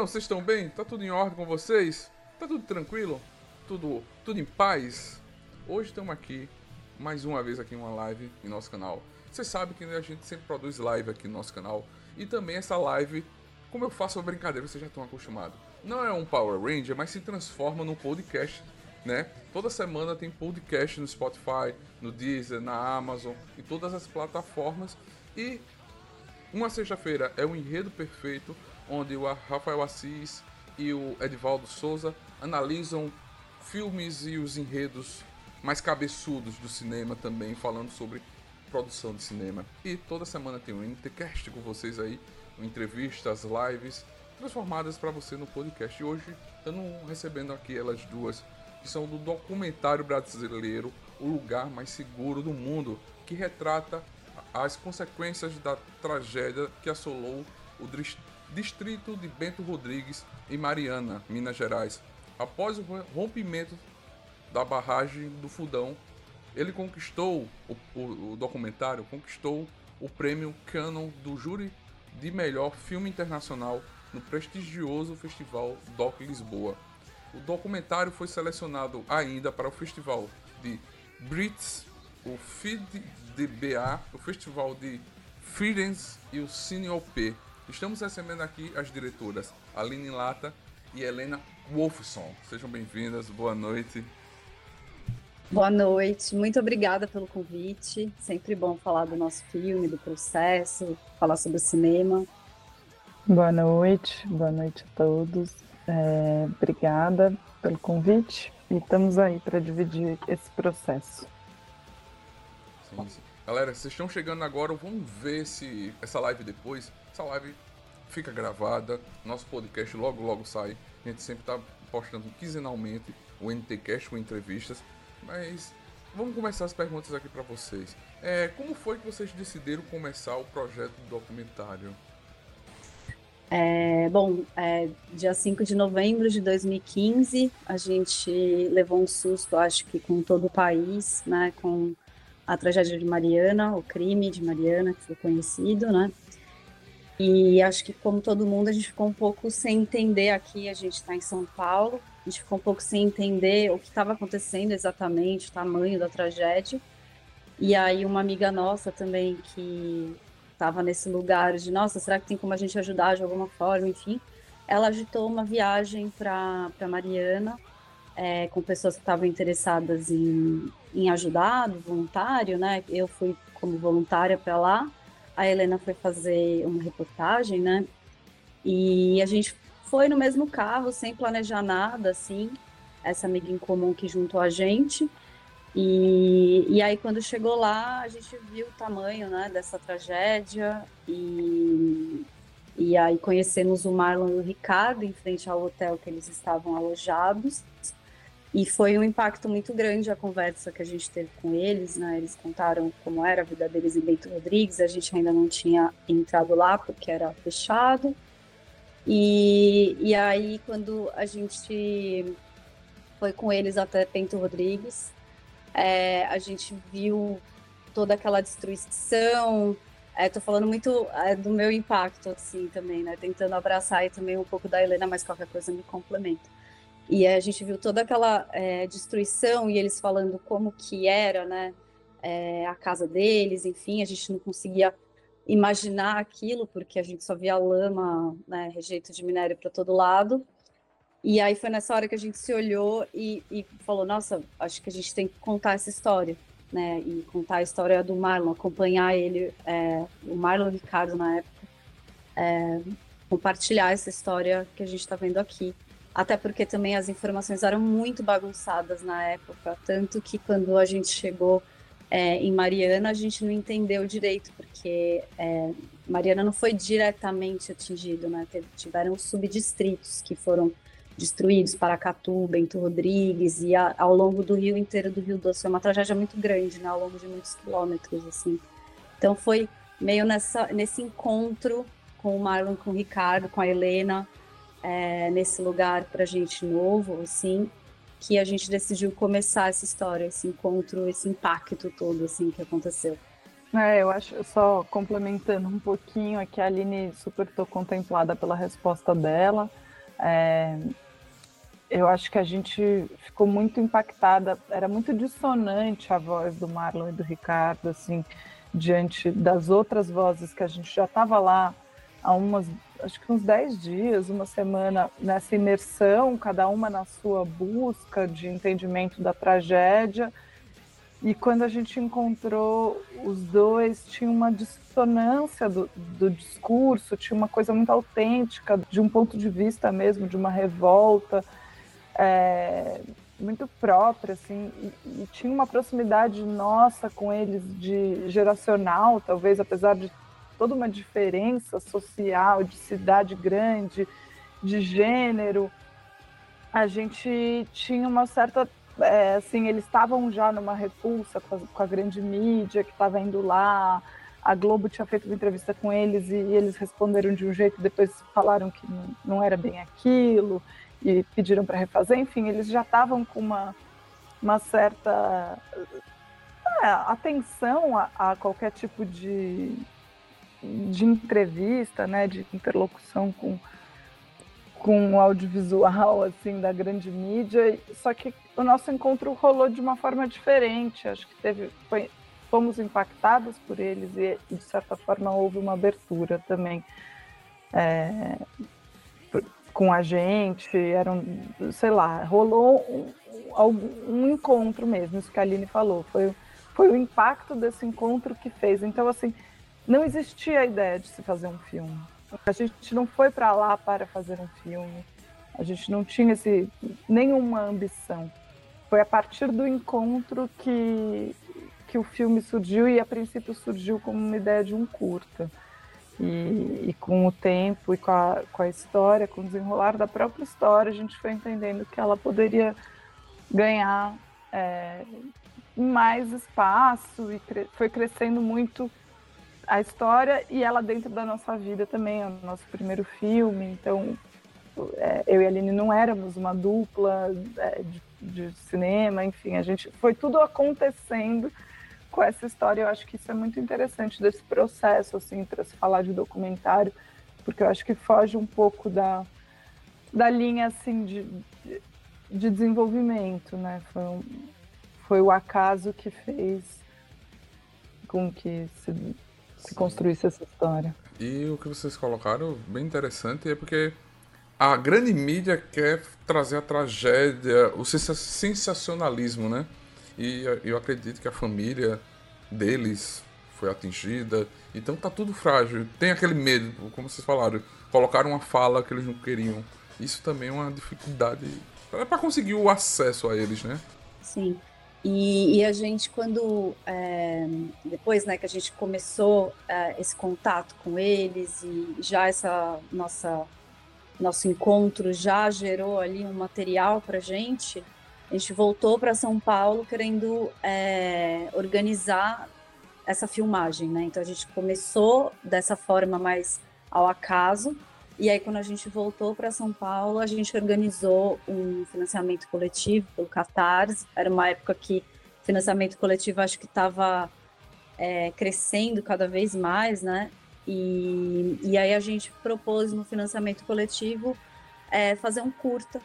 Estão? Vocês estão bem? Tá tudo em ordem com vocês? Tá tudo tranquilo? Tudo, tudo em paz? Hoje estamos aqui, mais uma vez aqui em uma live em nosso canal. Vocês sabem que a gente sempre produz live aqui no nosso canal. E também essa live, como eu faço a brincadeira, vocês já estão acostumados. Não é um Power Ranger, mas se transforma num podcast, né? Toda semana tem podcast no Spotify, no Deezer, na Amazon e todas as plataformas. E uma sexta-feira é o enredo perfeito, onde o Rafael Assis e o Edivaldo Souza analisam filmes e os enredos mais cabeçudos do cinema também, falando sobre produção de cinema. E toda semana tem um NTCast com vocês aí, entrevistas, lives, transformadas para você no podcast. E hoje estamos recebendo aqui elas duas, que são do documentário brasileiro O Lugar Mais Seguro do Mundo, que retrata as consequências da tragédia que assolou o distrito de Bento Rodrigues em Mariana, Minas Gerais. Após o rompimento da barragem do Fundão, ele conquistou o, o- o documentário conquistou o prêmio Canon do júri de melhor filme internacional no prestigioso festival Doc Lisboa. O documentário foi selecionado ainda para o festival de Brits, o FIDBA, o festival de Firenze e o Cine OP. Estamos recebendo aqui as diretoras Aline Lata e Helena Wolfson. Sejam bem-vindas, boa noite. Boa noite, muito obrigada pelo convite. Sempre bom falar do nosso filme, do processo, falar sobre o cinema. Boa noite, boa noite a todos. É, obrigada pelo convite e estamos aí para dividir esse processo. Sim, sim. Galera, vocês estão chegando agora, vamos ver se essa live depois. Essa live fica gravada, nosso podcast logo logo sai. A gente sempre tá postando quinzenalmente o NTcast com entrevistas, mas vamos começar as perguntas aqui para vocês. É, como foi que vocês decidiram começar o projeto do documentário? É, bom, é, dia 5 de novembro de 2015, a gente levou um susto, acho que com todo o país, né, com a tragédia de Mariana, o crime de Mariana, que foi conhecido, né? E acho que, como todo mundo, a gente ficou um pouco sem entender aqui. A gente está em São Paulo, a gente ficou um pouco sem entender o que estava acontecendo exatamente, o tamanho da tragédia. E aí, uma amiga nossa também que estava nesse lugar de, nossa, será que tem como a gente ajudar de alguma forma? Enfim, ela agitou uma viagem para Mariana é, com pessoas que estavam interessadas em, em ajudar, voluntário, né? Eu fui como voluntária para lá, a Helena foi fazer uma reportagem, né? E a gente foi no mesmo carro, sem planejar nada, assim, essa amiga em comum que juntou a gente. E, e aí, quando chegou lá, a gente viu o tamanho né, dessa tragédia e, e aí conhecemos o Marlon e o Ricardo em frente ao hotel que eles estavam alojados. E foi um impacto muito grande a conversa que a gente teve com eles, né? Eles contaram como era a vida deles em Bento Rodrigues, a gente ainda não tinha entrado lá porque era fechado. E, e aí, quando a gente foi com eles até Bento Rodrigues, é, a gente viu toda aquela destruição. Estou falando muito é, do meu impacto, assim, também, né? Tentando abraçar aí também um pouco da Helena, mas qualquer coisa me complementa. E a gente viu toda aquela é, destruição e eles falando como que era, né? É, a casa deles, enfim, a gente não conseguia imaginar aquilo porque a gente só via lama, né, rejeito de minério para todo lado. E aí foi nessa hora que a gente se olhou e, e falou: Nossa, acho que a gente tem que contar essa história. né, e contar a história do Marlon, acompanhar ele, é, o Marlon Ricardo na época, compartilhar essa história que a gente está vendo aqui. Até porque também as informações eram muito bagunçadas na época, tanto que quando a gente chegou é, em Mariana, a gente não entendeu direito, porque é, Mariana não foi diretamente atingido, né? Tiveram subdistritos que foram destruídos, Paracatu, Bento Rodrigues, e a, ao longo do rio inteiro do Rio Doce. Foi uma tragédia muito grande, né? Ao longo de muitos quilômetros, assim. Então foi meio nessa, nesse encontro com o Marlon, com o Ricardo, com a Helena, é, nesse lugar para gente novo, assim, que a gente decidiu começar essa história, esse encontro, esse impacto todo, assim, que aconteceu. É, eu acho, só complementando um pouquinho aqui, a Aline super estou contemplada pela resposta dela. É, eu acho que a gente ficou muito impactada, era muito dissonante a voz do Marlon e do Ricardo, assim, diante das outras vozes que a gente já estava lá há umas, acho que uns 10 dias, uma semana, nessa imersão, cada uma na sua busca de entendimento da tragédia. E quando a gente encontrou os dois, tinha uma dissonância do, do discurso, tinha uma coisa muito autêntica, de um ponto de vista mesmo, de uma revolta é, muito própria, assim, e, e, tinha uma proximidade nossa com eles de geracional, talvez, apesar de toda uma diferença social, de cidade grande, de gênero, a gente tinha uma certa é, assim, eles estavam já numa repulsa com a, com a grande mídia que estava indo lá. A Globo tinha feito uma entrevista com eles e, e eles responderam de um jeito, depois falaram que não, não era bem aquilo e pediram para refazer. Enfim, eles já estavam com uma, uma certa é, atenção a, a, qualquer tipo de, de entrevista, né, de interlocução com, com o audiovisual assim da grande mídia. Só que o nosso encontro rolou de uma forma diferente. Acho que teve, foi, fomos impactados por eles e, de certa forma houve uma abertura também. É, com a gente, era um, sei lá, rolou um, um, encontro mesmo, isso que a Aline falou, foi, foi o impacto desse encontro que fez. Então, assim, não existia a ideia de se fazer um filme. A gente não foi para lá para fazer um filme. A gente não tinha esse, nenhuma ambição. Foi a partir do encontro que, que o filme surgiu e a princípio surgiu como uma ideia de um curta. E, e, com o tempo e com a, com a história, com o desenrolar da própria história, a gente foi entendendo que ela poderia ganhar é, mais espaço e cre foi crescendo muito a história e ela dentro da nossa vida também, é o nosso primeiro filme. Então, é, eu e a Aline não éramos uma dupla é, de, de cinema, enfim, a gente foi tudo acontecendo com essa história. Eu acho que isso é muito interessante desse processo, assim, para se falar de documentário, porque eu acho que foge um pouco da, da linha, assim, de, de, de desenvolvimento, né? Foi, um, foi o acaso que fez com que se, se construísse essa história. E o que vocês colocaram, bem interessante, é porque a grande mídia quer trazer a tragédia, o sensacionalismo, né? E eu acredito que a família deles foi atingida. Então tá tudo frágil. Tem aquele medo, como vocês falaram, colocaram uma fala que eles não queriam. Isso também é uma dificuldade para conseguir o acesso a eles, né? Sim. E, e a gente, quando é, depois né, que a gente começou é, esse contato com eles e já essa nossa nosso encontro já gerou ali um material para gente, a gente voltou para São Paulo querendo é, organizar essa filmagem, né? Então a gente começou dessa forma mais ao acaso, e aí quando a gente voltou para São Paulo, a gente organizou um financiamento coletivo pelo Catarse. Era uma época que financiamento coletivo acho que estava é, crescendo cada vez mais, né? E, e aí a gente propôs no financiamento coletivo é, fazer um curta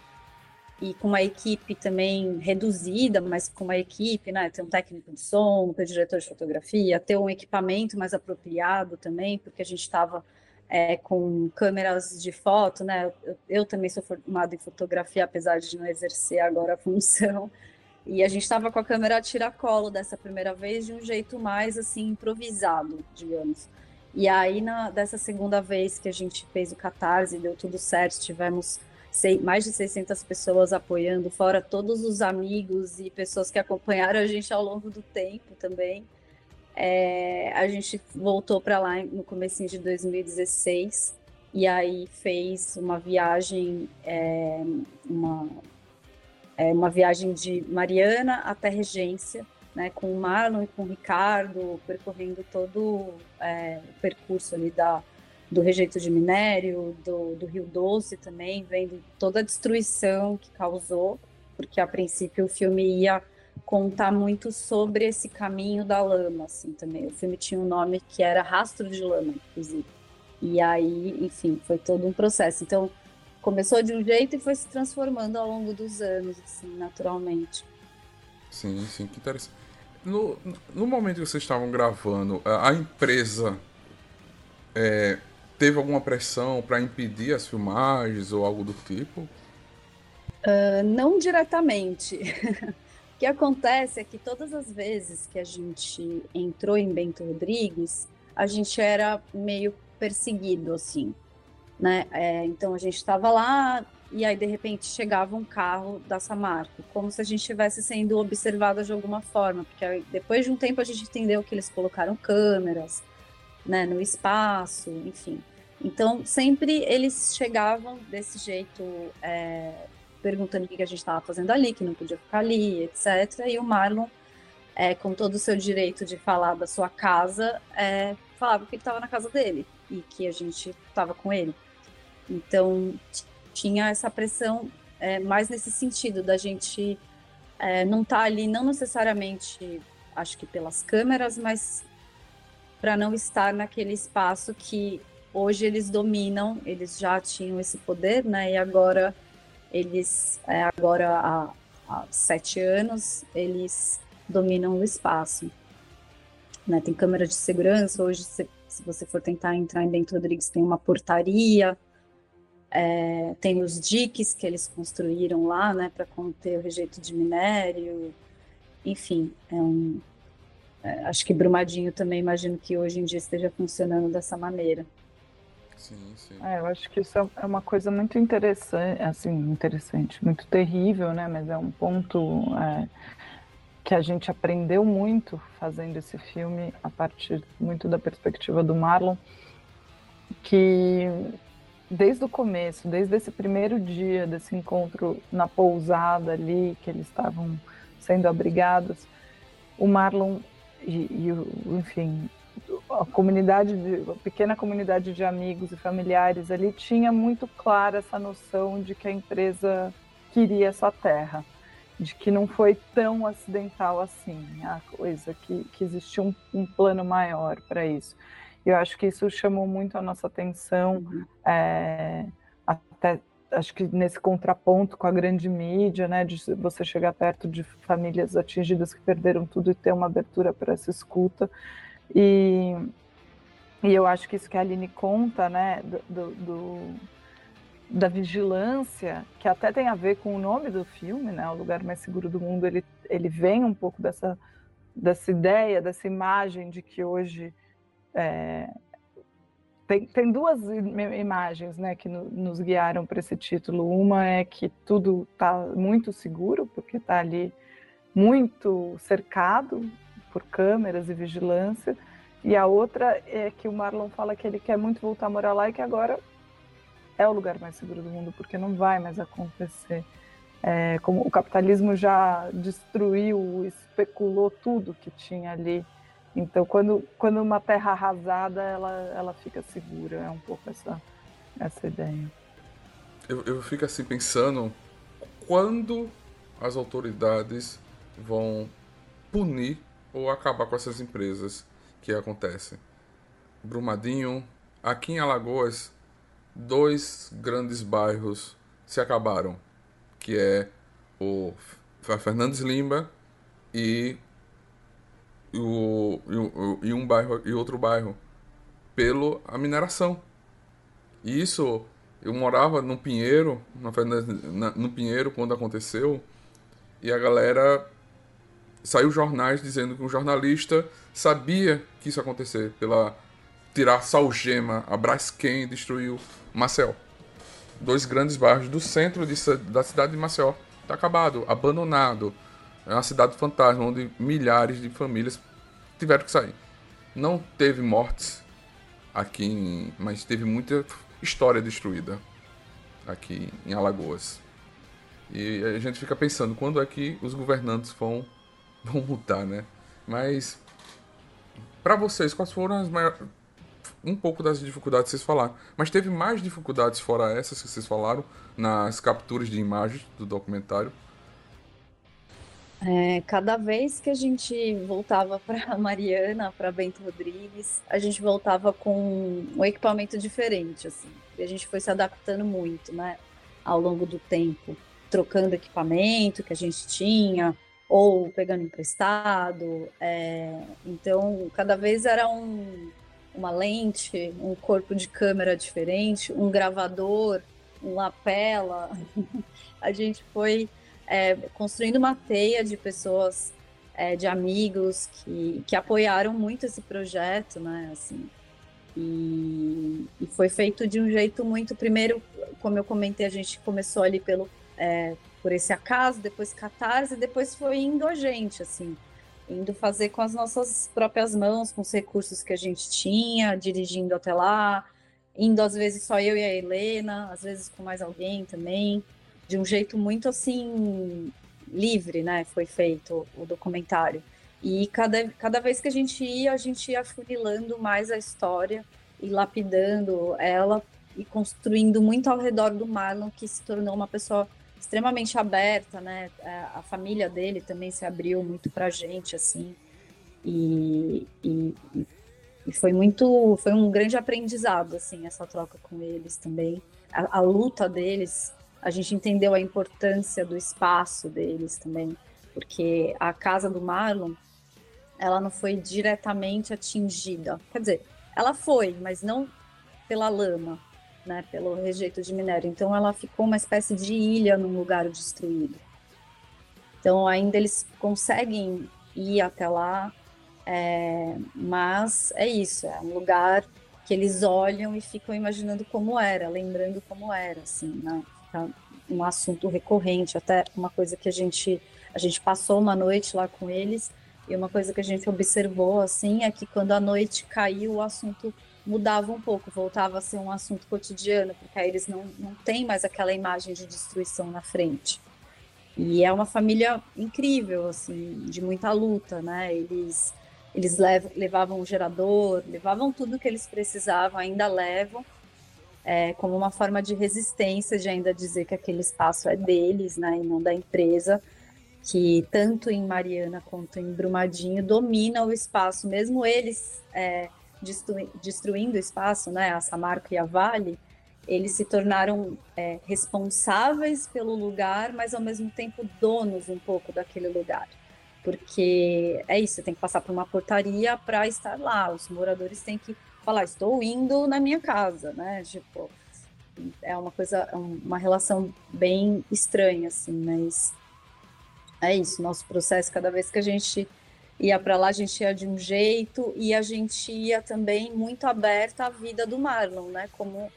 e com uma equipe também reduzida, mas com uma equipe, né? Ter um técnico de som, ter um diretor de fotografia, ter um equipamento mais apropriado também, porque a gente estava é, com câmeras de foto, né? Eu, eu, também sou formada em fotografia, apesar de não exercer agora a função. E a gente estava com a câmera a tiracolo dessa primeira vez de um jeito mais assim improvisado, digamos. E aí na, dessa segunda vez que a gente fez o Catarse, deu tudo certo, tivemos sei, mais de 600 pessoas apoiando, fora todos os amigos e pessoas que acompanharam a gente ao longo do tempo também. É, a gente voltou para lá no começo de 2016 e aí fez uma viagem, é, uma, é, uma viagem de Mariana até Regência, né, com o Marlon e com o Ricardo, percorrendo todo é, o percurso ali da, do rejeito de minério, do, do Rio Doce também, vendo toda a destruição que causou, porque a princípio o filme ia contar muito sobre esse caminho da lama, assim, também. O filme tinha um nome que era Rastro de Lama, inclusive. E aí, enfim, foi todo um processo. Então, começou de um jeito e foi se transformando ao longo dos anos, assim, naturalmente. Sim, sim, que interessante. No, no momento que vocês estavam gravando, a, empresa é, teve alguma pressão para impedir as filmagens ou algo do tipo? Uh, não diretamente. que acontece é que todas as vezes que a gente entrou em Bento Rodrigues, a gente era meio perseguido, assim, né? É, então a gente estava lá e aí de repente chegava um carro da Samarco, como se a gente estivesse sendo observado de alguma forma, porque depois de um tempo a gente entendeu que eles colocaram câmeras, né, no espaço, enfim. Então sempre eles chegavam desse jeito, é, perguntando o que a gente estava fazendo ali, que não podia ficar ali, etc. E o Marlon, é, com todo o seu direito de falar da sua casa, é, falava que ele estava na casa dele e que a gente estava com ele. Então, tinha essa pressão é, mais nesse sentido, da gente é, não estar tá ali, não necessariamente, acho que pelas câmeras, mas para não estar naquele espaço que hoje eles dominam, eles já tinham esse poder, né? E agora eles, é, agora há, há sete anos, eles dominam o espaço. Né? Tem câmera de segurança, hoje você se você for tentar entrar em Bento Rodrigues, tem uma portaria, é, tem os diques que eles construíram lá, né, para conter o rejeito de minério. Enfim, é um, é, acho que Brumadinho também imagino que hoje em dia esteja funcionando dessa maneira. Sim, sim. É, eu acho que isso é uma coisa muito interessante, assim, interessante, muito terrível, né? Mas é um ponto é, que a gente aprendeu muito fazendo esse filme, a partir muito da perspectiva do Marlon, que desde o começo, desde esse primeiro dia desse encontro na pousada ali, que eles estavam sendo abrigados, o Marlon e, e enfim, a comunidade, de, a pequena comunidade de amigos e familiares ali tinha muito clara essa noção de que a empresa queria essa terra de que não foi tão acidental assim a coisa, que, que existia um, um plano maior para isso. E eu acho que isso chamou muito a nossa atenção, uhum. é, até acho que nesse contraponto com a grande mídia, né, de você chegar perto de famílias atingidas que perderam tudo e ter uma abertura para essa escuta. E, e eu acho que isso que a Aline conta, né, do, do da vigilância, que até tem a ver com o nome do filme, né? O lugar mais seguro do mundo, ele, ele vem um pouco dessa, dessa ideia, dessa imagem de que hoje é, tem, tem duas imagens né, que no, nos guiaram para esse título. Uma é que tudo está muito seguro, porque está ali muito cercado por câmeras e vigilância. E a outra é que o Marlon fala que ele quer muito voltar a morar lá e que agora é o lugar mais seguro do mundo, porque não vai mais acontecer. É, como o capitalismo já destruiu, especulou tudo que tinha ali. Então, quando, quando uma terra arrasada, ela, ela fica segura. É um pouco essa, essa ideia. Eu, eu fico assim pensando quando as autoridades vão punir ou acabar com essas empresas que acontecem. Brumadinho, aqui em Alagoas, dois grandes bairros se acabaram, que é o Fernandes Lima e o, e, um bairro e outro bairro pelo a mineração. E isso eu morava no Pinheiro, na, no Pinheiro quando aconteceu, e a galera saiu jornais dizendo que um jornalista sabia que isso ia acontecer pela tirar Salgema, a Braskem destruiu Maceió. Dois grandes bairros do centro de, da cidade de Maceió. Tá acabado, abandonado. É uma cidade fantasma onde milhares de famílias tiveram que sair. Não teve mortes aqui, mas teve muita história destruída aqui em Alagoas. E a gente fica pensando quando é que os governantes vão, vão mudar, né? Mas para vocês, quais foram as maiores um pouco das dificuldades que vocês falaram, mas teve mais dificuldades fora essas que vocês falaram nas capturas de imagens do documentário? É, cada vez que a gente voltava para Mariana, para Bento Rodrigues, a gente voltava com um equipamento diferente, assim. E a gente foi se adaptando muito, né, ao longo do tempo, trocando equipamento que a gente tinha, ou pegando emprestado. é, então, cada vez era um, uma lente, um corpo de câmera diferente, um gravador, um lapela. A gente foi é, construindo uma teia de pessoas, é, de amigos que, que apoiaram muito esse projeto, né? Assim, e, e foi feito de um jeito muito. Primeiro, como eu comentei, a gente começou ali pelo é, por esse acaso, depois catarse, depois foi indo a gente, assim, indo fazer com as nossas próprias mãos, com os recursos que a gente tinha, dirigindo até lá, indo às vezes só eu e a Helena, às vezes com mais alguém também de um jeito muito assim livre, né? Foi feito o documentário. E cada, cada vez que a gente ia, a gente ia afunilando mais a história e lapidando ela e construindo muito ao redor do Marlon, que se tornou uma pessoa extremamente aberta, né? A família dele também se abriu muito pra gente, assim. E, e, e foi muito, foi um grande aprendizado, assim, essa troca com eles também. A, a luta deles a gente entendeu a importância do espaço deles também, porque a casa do Marlon, ela não foi diretamente atingida. Quer dizer, ela foi, mas não pela lama, né, pelo rejeito de minério. Então ela ficou uma espécie de ilha num lugar destruído. Então ainda eles conseguem ir até lá, é, mas é isso, é um lugar que eles olham e ficam imaginando como era, lembrando como era, assim, né? um assunto recorrente, até uma coisa que a gente a gente passou uma noite lá com eles e uma coisa que a gente observou assim é que quando a noite caiu o assunto mudava um pouco, voltava a ser um assunto cotidiano, porque aí eles não, não têm mais aquela imagem de destruição na frente. E é uma família incrível, assim, de muita luta, né? Eles, eles lev levavam o gerador, levavam tudo que eles precisavam, ainda levam, é, como uma forma de resistência, de ainda dizer que aquele espaço é deles, né, e não da empresa, que tanto em Mariana quanto em Brumadinho domina o espaço, mesmo eles é, destru destruindo o espaço, né, a Samarco e a Vale, eles se tornaram é, responsáveis pelo lugar, mas ao mesmo tempo donos um pouco daquele lugar. Porque é isso, tem que passar por uma portaria para estar lá, os moradores têm que falar, estou indo na minha casa, né? Tipo, é uma coisa, uma relação bem estranha, assim, mas é isso, nosso processo, cada vez que a gente ia para lá, a gente ia de um jeito e a gente ia também muito aberta à vida do Marlon, né? Como,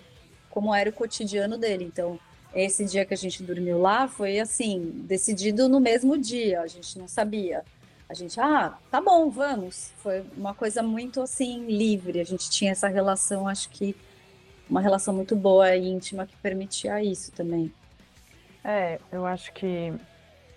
como era o cotidiano dele. Então, esse dia que a gente dormiu lá foi assim, decidido no mesmo dia, a gente não sabia. A gente, ah, tá bom, vamos. Foi uma coisa muito assim, livre. A gente tinha essa relação, acho que uma relação muito boa e íntima que permitia isso também. É, eu acho que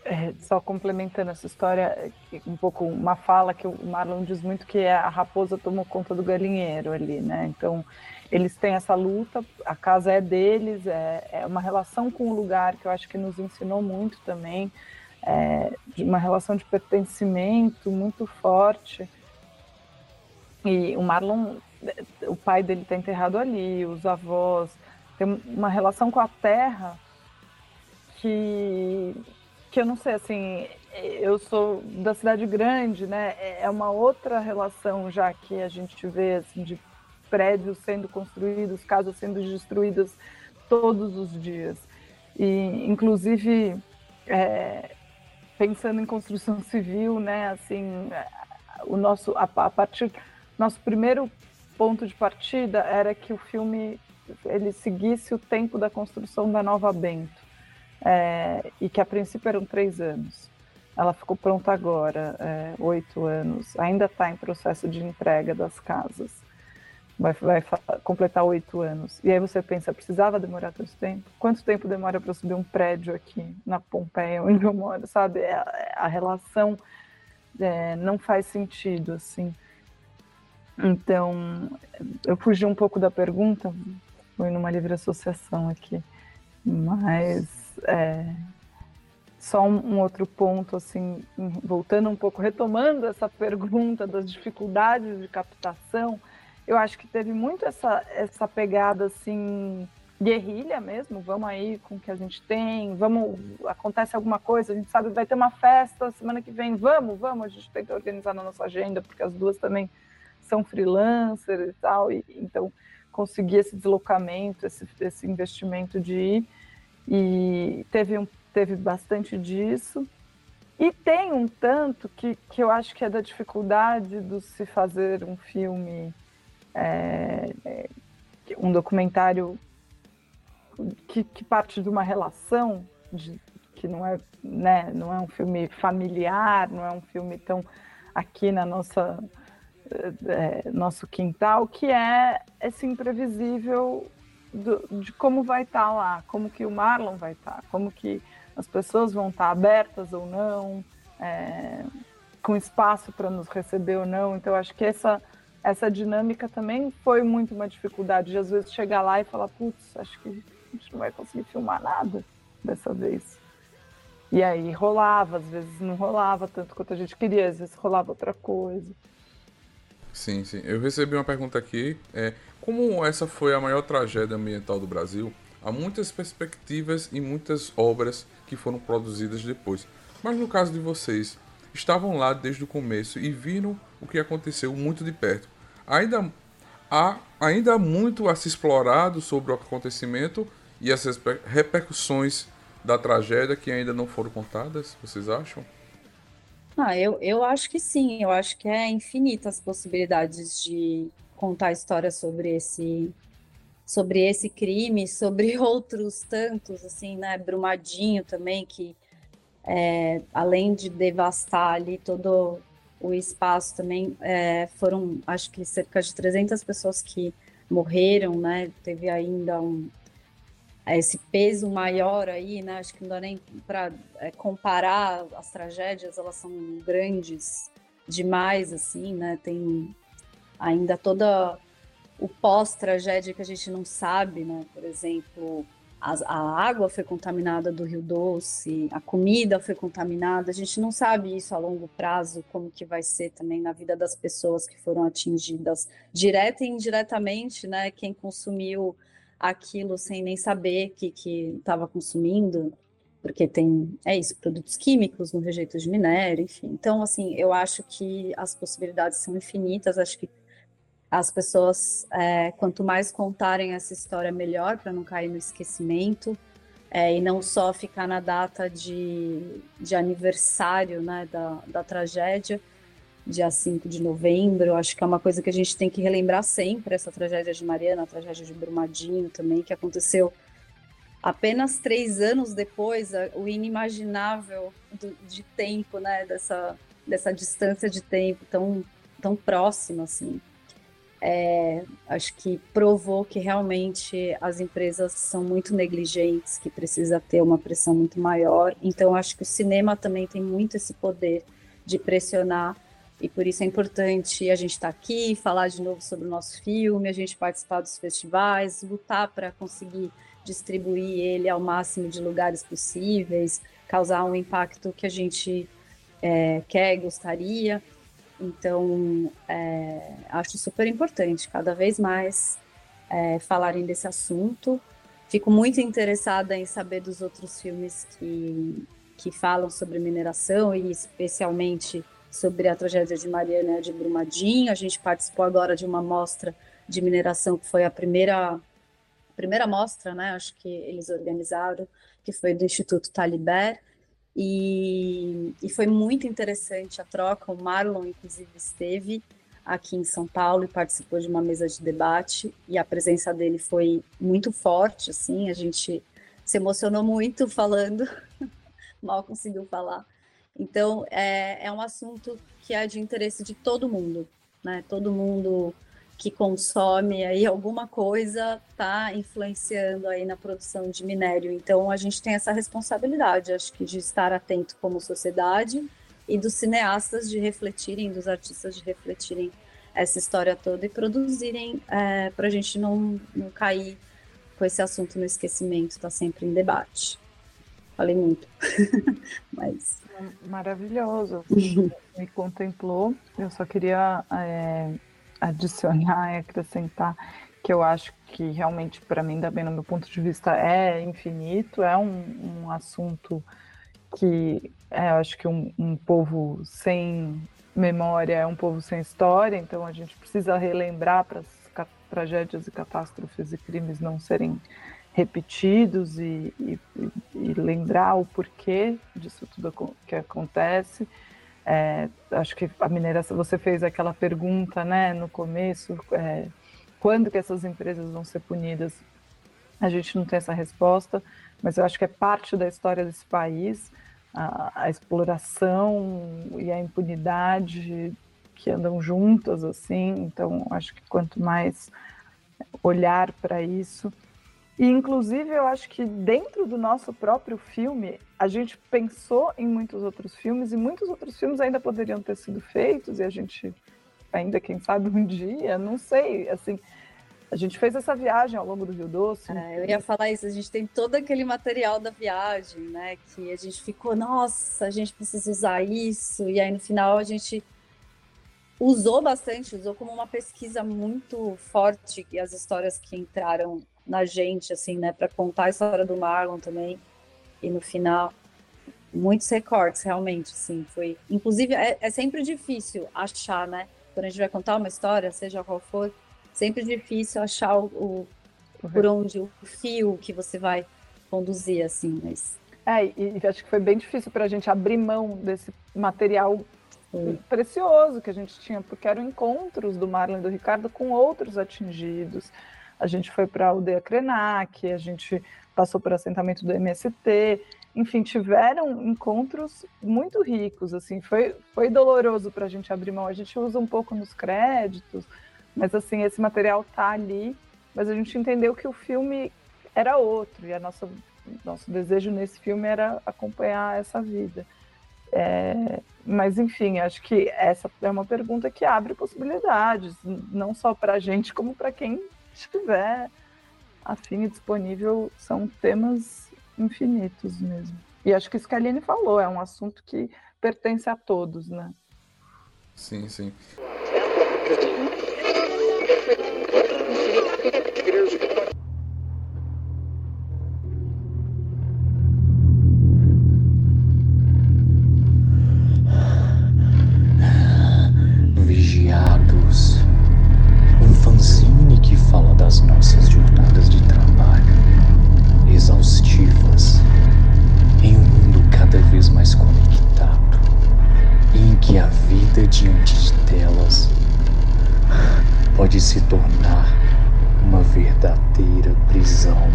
é, só complementando essa história, um pouco uma fala que o Marlon diz muito que a raposa tomou conta do galinheiro ali, né? Então eles têm essa luta, a casa é deles, é, é uma relação com o lugar que eu acho que nos ensinou muito também, é, uma relação de pertencimento muito forte. E o Marlon, o pai dele está enterrado ali, os avós, tem uma relação com a terra que que eu não sei, assim, eu sou da cidade grande, né? É uma outra relação já que a gente vê assim, de prédios sendo construídos, casas sendo destruídas todos os dias. E, inclusive, é, pensando em construção civil, né? Assim, o nosso a, a partir nosso primeiro ponto de partida era que o filme ele seguisse o tempo da construção da Nova Bento é, e que a princípio eram três anos. Ela ficou pronta agora, é, oito anos. Ainda está em processo de entrega das casas. Vai, vai completar oito anos. E aí você pensa, precisava demorar tanto tempo? Quanto tempo demora para subir um prédio aqui na Pompeia, onde eu moro? Sabe? É, é, a relação é, não faz sentido, assim. Então, eu fugi um pouco da pergunta, fui numa livre associação aqui, mas é, só um, um, outro ponto, assim, voltando um pouco, retomando essa pergunta das dificuldades de captação, eu acho que teve muito essa, essa pegada, assim, guerrilha mesmo, vamos aí com o que a gente tem, vamos, acontece alguma coisa, a gente sabe, vai ter uma festa semana que vem, vamos, vamos, a gente tenta organizar na nossa agenda, porque as duas também são freelancers e tal, e, então conseguir esse deslocamento, esse, esse investimento de ir, e teve, um, teve bastante disso, e tem um tanto que, que eu acho que é da dificuldade do se fazer um filme, é, é, um documentário que, que parte de uma relação de, que não é, né, não é um filme familiar, não é um filme tão aqui na nossa é, nosso quintal, que é esse imprevisível do, de como vai estar tá lá, como que o Marlon vai estar, tá, como que as pessoas vão estar tá abertas ou não, é, com espaço para nos receber ou não. Então, acho que essa essa dinâmica também foi muito uma dificuldade de às vezes chegar lá e falar, putz, acho que a gente não vai conseguir filmar nada dessa vez. E aí rolava, às vezes não rolava tanto quanto a gente queria, às vezes rolava outra coisa. Sim, sim. Eu recebi uma pergunta aqui. É, como essa foi a maior tragédia ambiental do Brasil, há muitas perspectivas e muitas obras que foram produzidas depois. Mas no caso de vocês, estavam lá desde o começo e viram o que aconteceu muito de perto. Ainda há ainda muito a se explorar sobre o acontecimento e as repercussões da tragédia que ainda não foram contadas, vocês acham? Ah, eu, eu acho que sim, eu acho que é infinitas possibilidades de contar histórias sobre esse sobre esse crime, sobre outros tantos, assim, né, Brumadinho também, que é, além de devastar ali todo o espaço também, é, foram, acho que cerca de 300 pessoas que morreram, né, teve ainda um, esse peso maior aí, né? Acho que não dá nem para é, comparar as tragédias, elas são grandes demais, assim, né? Tem ainda toda o pós-tragédia que a gente não sabe, né? Por exemplo, a, a, água foi contaminada do Rio Doce, a comida foi contaminada, a gente não sabe isso a longo prazo, como que vai ser também na vida das pessoas que foram atingidas, direta e indiretamente, né? Quem consumiu aquilo sem nem saber que estava consumindo, porque tem é isso, produtos químicos no rejeito de minério, enfim. Então, assim, eu acho que as possibilidades são infinitas. Acho que as pessoas, é, quanto mais contarem essa história, melhor, para não cair no esquecimento. É, e não só ficar na data de, de aniversário né, da, da tragédia, dia 5 de novembro. Acho que é uma coisa que a gente tem que relembrar sempre, essa tragédia de Mariana, a tragédia de Brumadinho também, que aconteceu apenas três anos depois, o inimaginável do, de tempo, né, dessa, dessa distância de tempo tão, tão próxima, assim. É, acho que provou que realmente as empresas são muito negligentes, que precisa ter uma pressão muito maior. Então, acho que o cinema também tem muito esse poder de pressionar e por isso é importante a gente estar tá aqui, falar de novo sobre o nosso filme, a gente participar dos festivais, lutar para conseguir distribuir ele ao máximo de lugares possíveis, causar um impacto que a gente é, quer, gostaria. Então, é, acho super importante cada vez mais é, falarem desse assunto. Fico muito interessada em saber dos outros filmes que, que falam sobre mineração e especialmente sobre a tragédia de Mariana de Brumadinho. A gente participou agora de uma mostra de mineração que foi a primeira primeira mostra, né? Acho que eles organizaram, que foi do Instituto Taliber. E, e foi muito interessante a troca. O Marlon, inclusive, esteve aqui em São Paulo e participou de uma mesa de debate e a presença dele foi muito forte, assim, a gente se emocionou muito falando, mal conseguiu falar. Então, é, é um assunto que é de interesse de todo mundo, né? Todo mundo que consome aí alguma coisa está influenciando aí na produção de minério. Então, a gente tem essa responsabilidade, acho que de estar atento como sociedade e dos cineastas de refletirem, dos artistas de refletirem essa história toda e produzirem é, para a gente não, não cair com esse assunto no esquecimento, está sempre em debate. Falei muito, mas. Maravilhoso. Me contemplou. Eu só queria é, adicionar e acrescentar que eu acho que realmente, para mim, também no meu ponto de vista, é infinito, é um, um assunto que é, eu acho que um, um povo sem memória é um povo sem história, então a gente precisa relembrar para as tragédias e catástrofes e crimes não serem repetidos e, e, e, lembrar o porquê disso tudo que acontece. É, acho que a mineração, você fez aquela pergunta né, no começo, é, quando que essas empresas vão ser punidas? A gente não tem essa resposta, mas eu acho que é parte da história desse país a, a exploração e a impunidade que andam juntas assim. Então, acho que quanto mais olhar para isso. E, inclusive, eu acho que dentro do nosso próprio filme, a gente pensou em muitos outros filmes, e muitos outros filmes ainda poderiam ter sido feitos, e a gente ainda, quem sabe, um dia, não sei, assim, a gente fez essa viagem ao longo do Rio Doce. É, eu ia falar isso, a gente tem todo aquele material da viagem, né? Que a gente ficou, nossa, a gente precisa usar isso, e aí no final a gente usou bastante, usou como uma pesquisa muito forte as histórias que entraram na gente, assim, né, para contar a história do Marlon também. E no final, muitos recortes, realmente, assim, foi. Inclusive, é, é sempre difícil achar, né? Quando a gente vai contar uma história, seja qual for, sempre difícil achar o, o por onde o fio que você vai conduzir, assim, mas. É, e, e acho que foi bem difícil para a gente abrir mão desse material Sim. precioso que a gente tinha, porque eram encontros do Marlon e do Ricardo com outros atingidos. A gente foi para a aldeia Krenak, a gente passou por assentamento do MST, enfim, tiveram encontros muito ricos, assim, foi, foi doloroso para a gente abrir mão. A gente usa um pouco nos créditos, mas assim, esse material tá ali, mas a gente entendeu que o filme era outro, e a nossa, nosso desejo nesse filme era acompanhar essa vida. É, mas enfim, acho que essa é uma pergunta que abre possibilidades, não só para a gente, como para quem estiver afim e disponível, são temas infinitos mesmo. E acho que isso que a Aline falou, é um assunto que pertence a todos, né? Sim, sim. Diante de telas pode se tornar uma verdadeira prisão.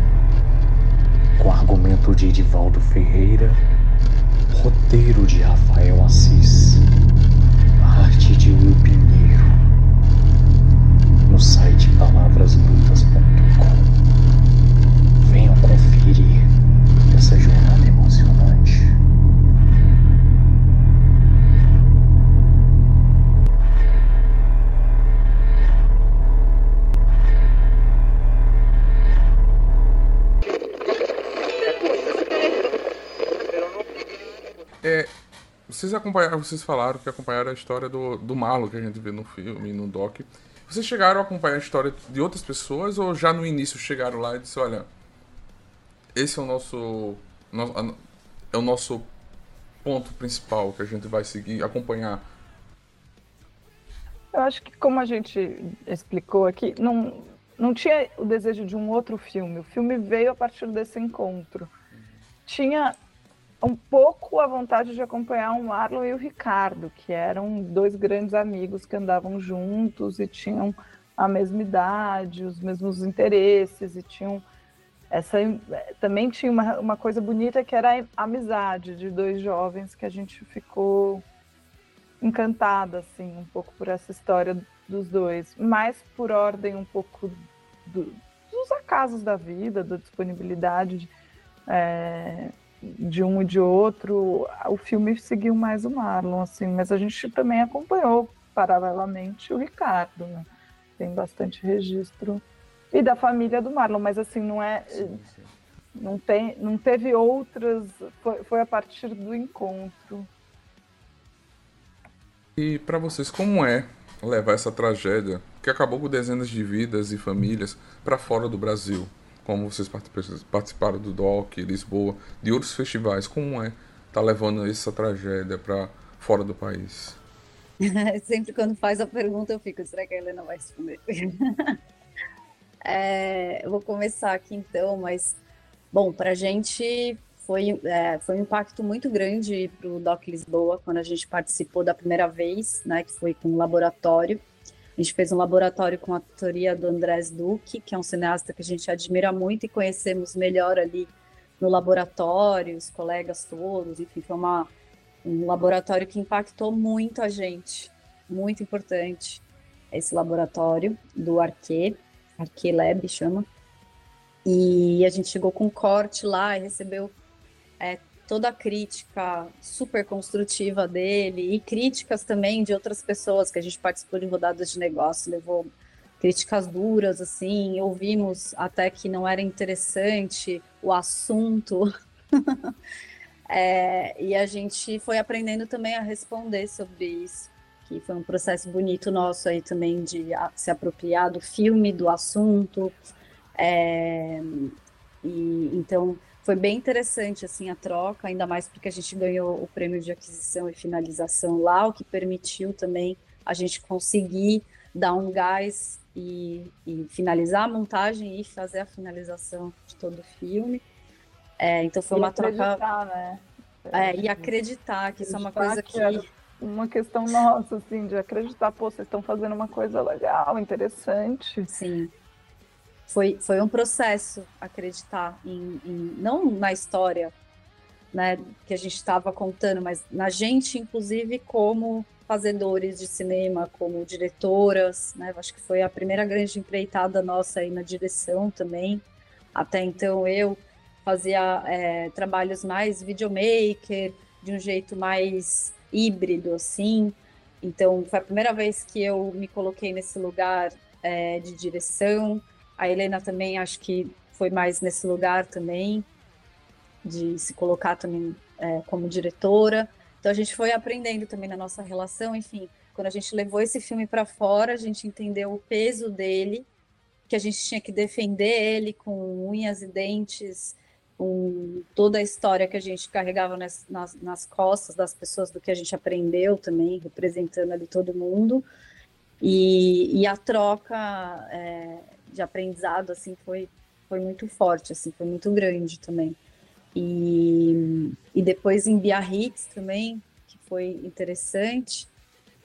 Com argumento de Edivaldo Ferreira, roteiro de Rafael Assis, arte de Will Pinheiro, no site palavrasbrutas.com. vocês acompanharam, vocês falaram que acompanharam a história do, do Marlon que a gente vê no filme, no doc. Vocês chegaram a acompanhar a história de outras pessoas ou já no início chegaram lá e disseram, olha, esse é o nosso, é o nosso ponto principal que a gente vai seguir, acompanhar. Eu acho que, como a gente explicou aqui, não, não tinha o desejo de um outro filme. O filme veio a partir desse encontro. Tinha um pouco a vontade de acompanhar o Marlon e o Ricardo, que eram dois grandes amigos que andavam juntos e tinham a mesma idade, os mesmos interesses e tinham essa também tinha uma, uma coisa bonita que era a amizade de dois jovens que a gente ficou encantada assim um pouco por essa história dos dois, mais por ordem um pouco do, dos acasos da vida, da disponibilidade é, de um e de outro, o filme seguiu mais o Marlon, assim, mas a gente também acompanhou paralelamente o Ricardo, né? Tem bastante registro e da família do Marlon, mas assim não é, sim, sim. não tem, não teve outras, foi, foi a partir do encontro. E para vocês como é levar essa tragédia que acabou com dezenas de vidas e famílias para fora do Brasil? Como vocês participaram do DOC, Lisboa, de outros festivais, como é estar tá levando essa tragédia para fora do país? Sempre quando faz a pergunta eu fico, será que a Helena vai responder? é, eu vou começar aqui então, mas bom, para a gente foi, é, foi um impacto muito grande para o DOC Lisboa quando a gente participou da primeira vez, né, que foi com o laboratório. A gente fez um laboratório com a autoria do Andrés Duque, que é um cineasta que a gente admira muito e conhecemos melhor ali no laboratório, os colegas todos, enfim, foi uma, um laboratório que impactou muito a gente, muito importante, esse laboratório do Arque, Arque Lab chama, e a gente chegou com um corte lá e recebeu é, toda a crítica super construtiva dele e críticas também de outras pessoas que a gente participou de rodadas de negócio, levou críticas duras, assim, ouvimos até que não era interessante o assunto. é, e a gente foi aprendendo também a responder sobre isso, que foi um processo bonito nosso aí também de se apropriar do filme, do assunto. É, e então foi bem interessante assim a troca, ainda mais porque a gente ganhou o prêmio de aquisição e finalização lá, o que permitiu também a gente conseguir dar um gás e, e finalizar a montagem e fazer a finalização de todo o filme. É, então foi e uma troca. Né? É, e acreditar que acreditar isso é uma coisa que. que... Uma questão nossa, assim, de acreditar, pô, vocês estão fazendo uma coisa legal, interessante. Sim foi, foi um processo acreditar em, em não na história né, que a gente estava contando, mas na gente, inclusive, como fazedores de cinema, como diretoras, né? Acho que foi a primeira grande empreitada nossa aí na direção também. Até então eu fazia é, trabalhos mais videomaker, de um jeito mais híbrido, assim. Então foi a primeira vez que eu me coloquei nesse lugar é, de direção. A Helena também acho que foi mais nesse lugar também, de se colocar também é, como diretora. Então a gente foi aprendendo também na nossa relação, enfim, quando a gente levou esse filme para fora, a gente entendeu o peso dele, que a gente tinha que defender ele com unhas e dentes, com toda a história que a gente carregava nas, nas, nas costas das pessoas, do que a gente aprendeu também, representando ali todo mundo. E, e a troca é, de aprendizado assim foi foi muito forte assim foi muito grande também. E, e depois em Biarritz também que foi interessante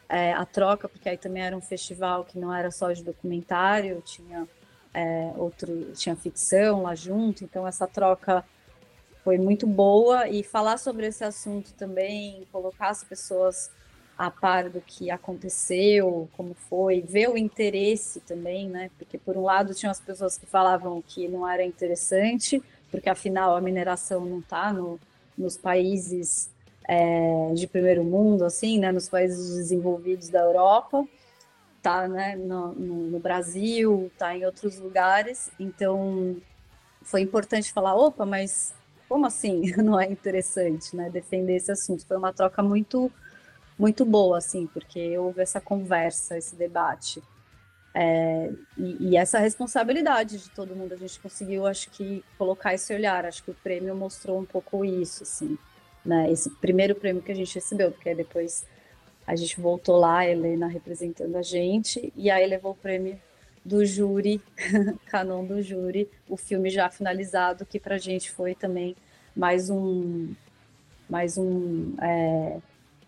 é, a troca porque aí também era um festival que não era só de documentário tinha é, outro tinha ficção lá junto então essa troca foi muito boa. E falar sobre esse assunto também colocar as pessoas a par do que aconteceu, como foi, ver o interesse também, né? Porque por um lado tinham as pessoas que falavam que não era interessante, porque afinal a mineração não está no, nos países é, de primeiro mundo, assim, né? Nos países desenvolvidos da Europa, tá, né? No, no, no Brasil, tá em outros lugares. Então foi importante falar, opa, mas como assim não é interessante, né? Defender esse assunto. Foi uma troca muito muito boa, assim, porque houve essa conversa, esse debate. É, e, e, essa responsabilidade de todo mundo, a gente conseguiu, acho que, colocar esse olhar. Acho que o prêmio mostrou um pouco isso, assim, né? Esse primeiro prêmio que a gente recebeu, porque depois a gente voltou lá, a Helena representando a gente, e aí levou o prêmio do júri, canon do júri, o filme já finalizado, que pra gente foi também mais um, mais um é,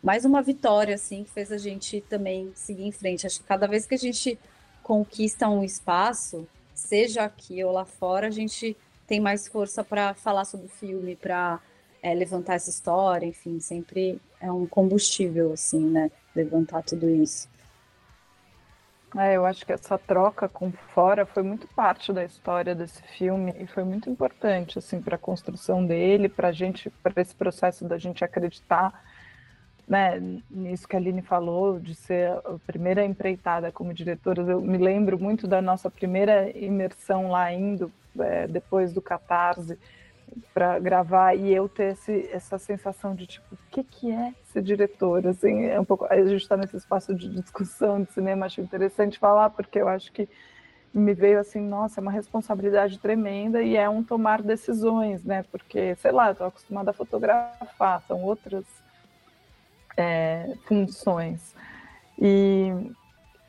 mais uma vitória assim que fez a gente também seguir em frente. Acho que cada vez que a gente conquista um espaço, seja aqui ou lá fora, a gente tem mais força para falar sobre o filme, para é, levantar essa história, enfim, sempre é um combustível assim, né? Levantar tudo isso. É, eu acho que essa troca com fora foi muito parte da história desse filme e foi muito importante assim para a construção dele, para gente, para esse processo da gente acreditar, né, nisso que a Aline falou de ser a primeira empreitada como diretora. Eu me lembro muito da nossa primeira imersão lá indo é, depois do Catarse para gravar e eu ter esse, essa sensação de tipo, o que, que é ser diretor? Assim, é um pouco, a gente está nesse espaço de discussão de cinema, acho interessante falar, porque eu acho que me veio assim, nossa, é uma responsabilidade tremenda e é um tomar decisões, né? Porque, sei lá, estou acostumada a fotografar, são outras é, funções. E,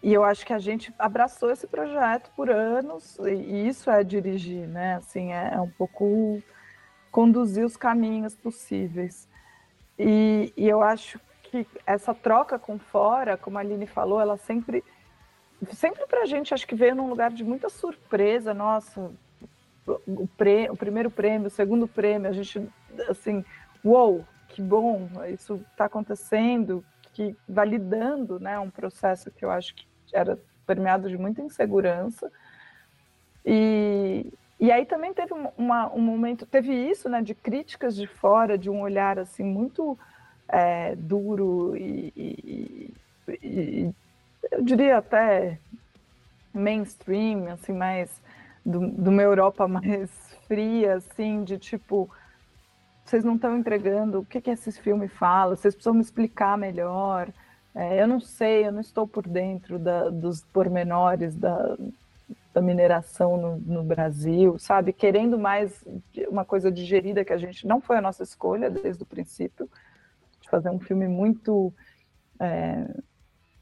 e eu acho que a gente abraçou esse projeto por anos, e isso é dirigir, né? Assim, é, é um pouco conduzir os caminhos possíveis. E, e, eu acho que essa troca com fora, como a Aline falou, ela sempre, sempre para a gente, acho que veio num lugar de muita surpresa. Nossa, o, prê, o primeiro prêmio, o segundo prêmio, a gente, assim, uou, que bom, isso está acontecendo, que validando né, um processo que eu acho que era permeado de muita insegurança. E, e aí também teve uma, um momento, teve isso, né, de críticas de fora, de um olhar assim muito é, duro e, e, e, eu diria até mainstream, assim, mais do, de uma Europa mais fria, assim, de tipo, vocês não estão entregando o que, que esse filme fala, vocês precisam me explicar melhor. É, eu não sei, eu não estou por dentro da, dos pormenores da, da mineração no, no, Brasil, sabe? Querendo mais uma coisa digerida que a gente não foi a nossa escolha desde o princípio, de fazer um filme muito. É,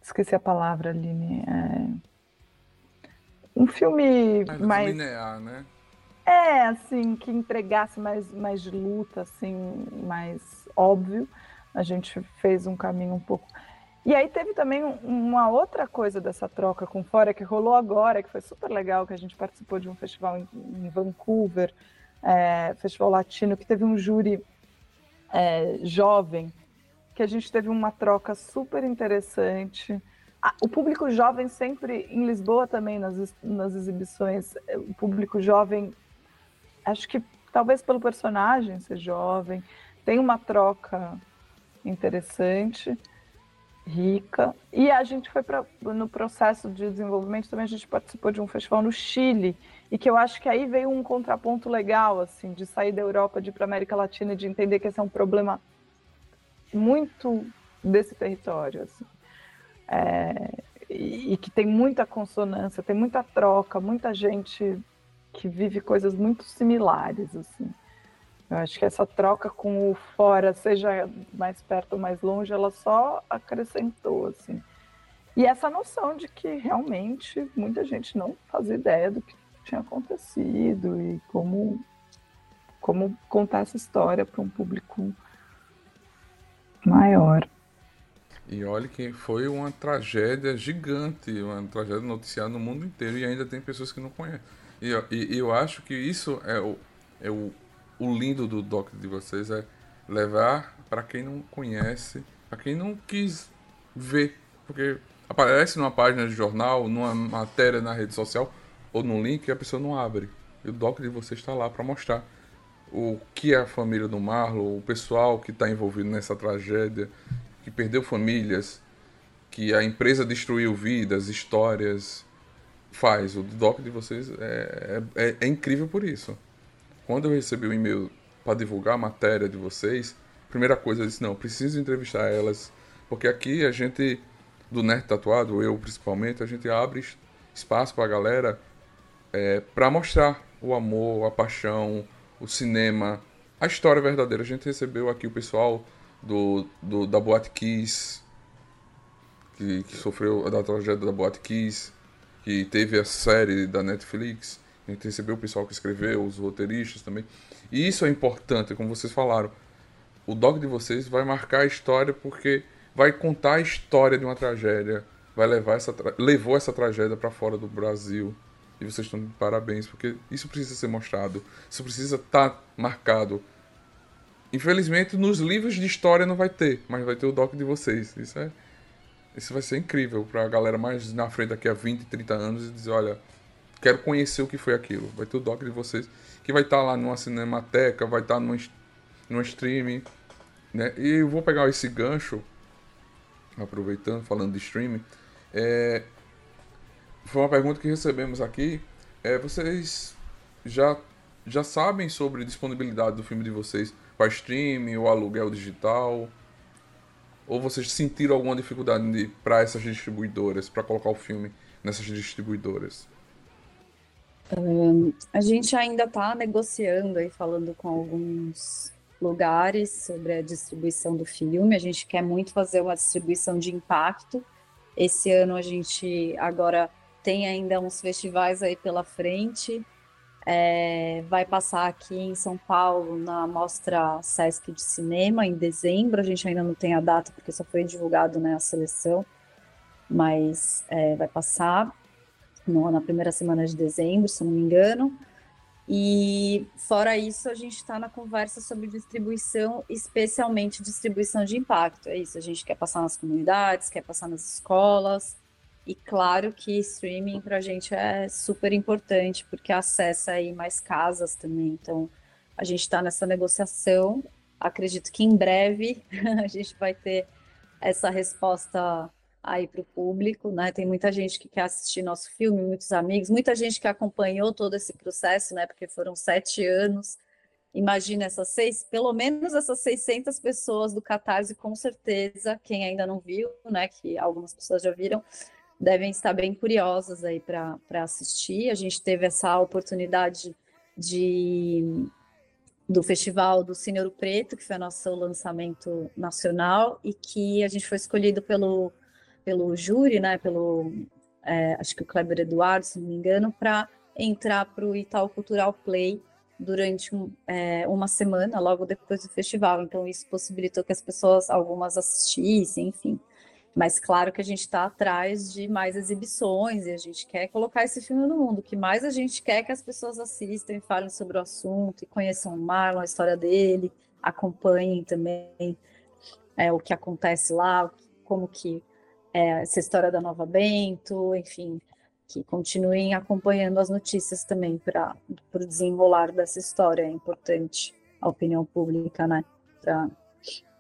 esqueci a palavra, Aline. É, um filme Mais mais. linear, né? É, assim, que entregasse mais, mais luta, assim, mais óbvio. A gente fez um caminho um pouco. E aí teve também uma outra coisa dessa troca com fora que rolou agora, que foi super legal, que a gente participou de um festival em, em Vancouver, é, festival latino, que teve um júri é, jovem, que a gente teve uma troca super interessante. O público jovem sempre, em Lisboa também, nas, nas exibições, é, o público jovem, acho que talvez pelo personagem ser jovem, tem uma troca interessante rica. E a gente foi no processo de desenvolvimento também a gente participou de um festival no Chile e que eu acho que aí veio um contraponto legal assim de sair da Europa de ir para América Latina de entender que esse é um problema muito desse território assim. É, e, e que tem muita consonância, tem muita troca, muita gente que vive coisas muito similares assim. Eu acho que essa troca com o fora, seja mais perto ou mais longe, ela só acrescentou, assim. E essa noção de que realmente muita gente não fazia ideia do que tinha acontecido e como, como contar essa história para um público maior. E olha que foi uma tragédia gigante, uma tragédia noticiada no mundo inteiro e ainda tem pessoas que não conhecem. E, eu- e- eu acho que isso é o, é o, o lindo do doc de vocês, é levar para quem não conhece, para quem não quis ver. Porque aparece numa página de jornal, numa matéria na rede social ou num link e a pessoa não abre. E o doc de vocês está lá para mostrar o que é a família do Marlon, o pessoal que está envolvido nessa tragédia, que perdeu famílias, que a empresa destruiu vidas, histórias, faz. O doc de vocês é, é, é incrível por isso. Quando eu recebi o e-mail para divulgar a matéria de vocês, primeira coisa eu disse, não, preciso entrevistar elas, porque aqui a gente, do Nerd Tatuado, eu principalmente, a gente abre es- espaço para a galera para mostrar o amor, a paixão, o cinema, a história verdadeira. A gente recebeu aqui o pessoal do, do da Boate Kiss, que, que sofreu da tragédia da Boate Kiss, que teve a série da Netflix. A gente recebeu o pessoal que escreveu, os roteiristas também. E isso é importante, como vocês falaram. o doc de vocês vai marcar a história porque vai contar a história de uma tragédia, vai levar essa tra- levou essa tragédia para fora do Brasil. E vocês estão de parabéns, porque isso precisa ser mostrado, isso precisa estar marcado. Infelizmente, nos livros de história não vai ter, mas vai ter o doc de vocês. Isso é isso vai ser incrível pra galera mais na frente daqui a 20, 30 anos e dizer, olha, quero conhecer o que foi aquilo. Vai ter o doc de vocês, que vai estar lá numa cinemateca, vai estar numa, numa streaming, né? E eu vou pegar esse gancho, aproveitando, falando de streaming, é, foi uma pergunta que recebemos aqui. É, vocês já, já sabem sobre a disponibilidade do filme de vocês para streaming ou aluguel digital? Ou vocês sentiram alguma dificuldade para essas distribuidoras, para colocar o filme nessas distribuidoras? A gente ainda está negociando aí, falando com alguns lugares sobre a distribuição do filme. A gente quer muito fazer uma distribuição de impacto. Esse ano a gente agora tem ainda uns festivais aí pela frente. É, vai passar aqui em São Paulo na Mostra Sesc de Cinema em dezembro. A gente ainda não tem a data porque só foi divulgado né, a seleção, mas é, vai passar no- na primeira semana de dezembro, se não me engano. E fora isso, a gente está na conversa sobre distribuição, especialmente distribuição de impacto. É isso, a gente quer passar nas comunidades, quer passar nas escolas. E claro que streaming para a gente é super importante, porque acessa aí mais casas também. Então, a gente está nessa negociação. Acredito que em breve a gente vai ter essa resposta aí para o público, né? Tem muita gente que quer assistir nosso filme, muitos amigos, muita gente que acompanhou todo esse processo, né? Porque foram sete anos. Imagina essas seis, pelo menos essas 600 pessoas do Catarse, com certeza, quem ainda não viu, né? Que algumas pessoas já viram, devem estar bem curiosas aí para assistir. A gente teve essa oportunidade de do festival do Cine Ouro Preto, que foi nosso lançamento nacional, e que a gente foi escolhido pelo, pelo júri, né, pelo, é, acho que o Kleber Eduardo, se não me engano, para entrar para o Itaú Cultural Play durante um, é, uma semana, logo depois do festival. Então, isso possibilitou que as pessoas, algumas assistissem, enfim. Mas claro que a gente está atrás de mais exibições e a gente quer colocar esse filme no mundo. O que mais a gente quer é que as pessoas assistam e falem sobre o assunto e conheçam o Marlon, a história dele, acompanhem também é, o que acontece lá, como que é essa história da Nova Bento, enfim, que continuem acompanhando as notícias também para o desenrolar dessa história. É importante a opinião pública, né?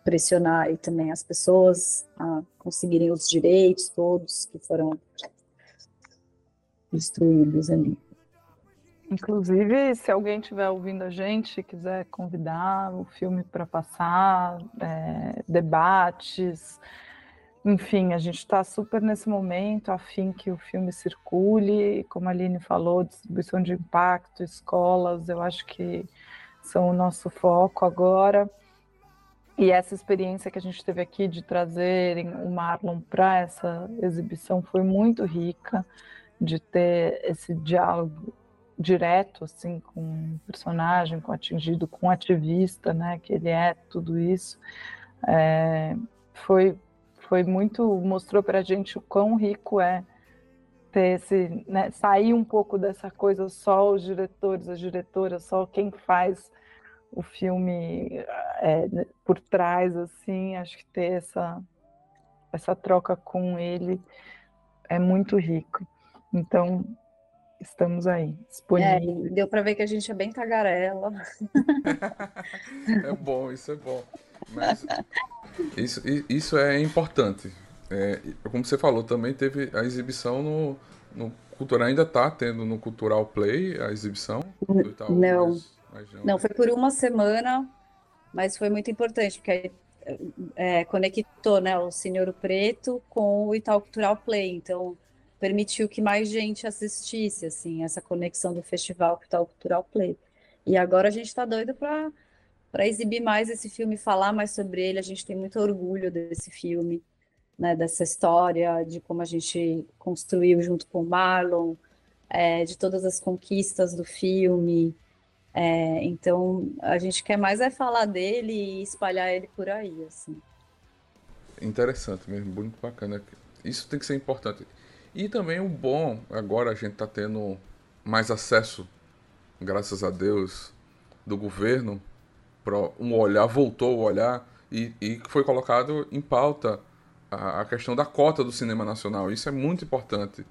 Pressionar aí também as pessoas a conseguirem os direitos todos que foram destruídos ali. Inclusive, se alguém estiver ouvindo a gente quiser convidar o filme para passar, é, debates, enfim, a gente está super nesse momento, a fim que o filme circule, como a Aline falou, distribuição de impacto, escolas, eu acho que são o nosso foco agora. E essa experiência que a gente teve aqui de trazerem o Marlon para essa exibição foi muito rica, de ter esse diálogo direto assim com o personagem, com o atingido, com o ativista, né, que ele é tudo isso. É, foi foi muito mostrou para a gente o quão rico é ter esse né, sair um pouco dessa coisa só os diretores, as diretoras, só quem faz o filme é, por trás, assim, acho que ter essa, essa troca com ele é muito rico. Então, estamos aí, É, disponíveis. e deu para ver que a gente é bem tagarela. É bom, isso é bom. Mas isso, isso é importante. É, como você falou, também teve a exibição no, no Cultural, ainda tá tendo no Cultural Play a exibição do Itaú, Não. mas- mas Não, foi por uma semana, mas foi muito importante, porque aí é, conectou né, o Ouro Preto com o Itaú Cultural Play, então permitiu que mais gente assistisse, assim, essa conexão do festival com o Itaú Cultural Play. E agora a gente está doido para para exibir mais esse filme, falar mais sobre ele, a gente tem muito orgulho desse filme, né, dessa história, de como a gente construiu junto com o Marlon, é, de todas as conquistas do filme, É, então a gente quer mais é falar dele e espalhar ele por aí, assim. Interessante mesmo, muito bacana. Isso tem que ser importante. E também o bom, agora a gente está tendo mais acesso, graças a Deus, do governo, para um olhar, voltou o olhar e, e foi colocado em pauta a, a, questão da cota do cinema nacional. Isso é muito importante.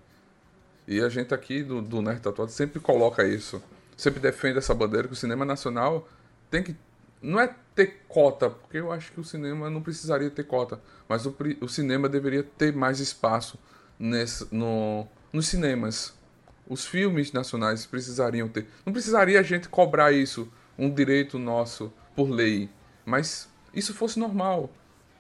E a gente aqui do, do Nerd Tatuado sempre coloca isso. Sempre defende essa bandeira que o cinema nacional tem que. Não é ter cota, porque eu acho que o cinema não precisaria ter cota, mas o, o cinema deveria ter mais espaço nesse, no, nos cinemas. Os filmes nacionais precisariam ter. Não precisaria a gente cobrar isso, um direito nosso, por lei. Mas isso fosse normal.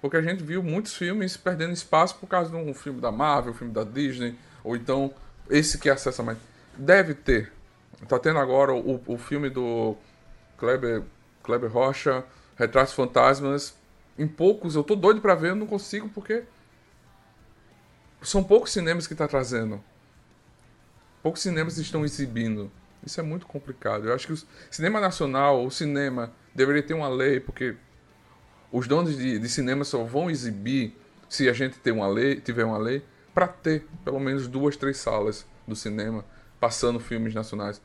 Porque a gente viu muitos filmes perdendo espaço por causa de um filme da Marvel, um filme da Disney, ou então esse que acessa mais. Deve ter. Tá tendo agora o, o filme do Kleber, Kleber Rocha, Retratos Fantasmas. Em poucos, eu tô doido para ver, eu não consigo porque são poucos cinemas que está trazendo. Poucos cinemas estão exibindo. Isso é muito complicado. Eu acho que o cinema nacional, o cinema, deveria ter uma lei, porque os donos de, de cinema só vão exibir se a gente ter uma lei, tiver uma lei, para ter pelo menos duas, três salas do cinema passando filmes nacionais.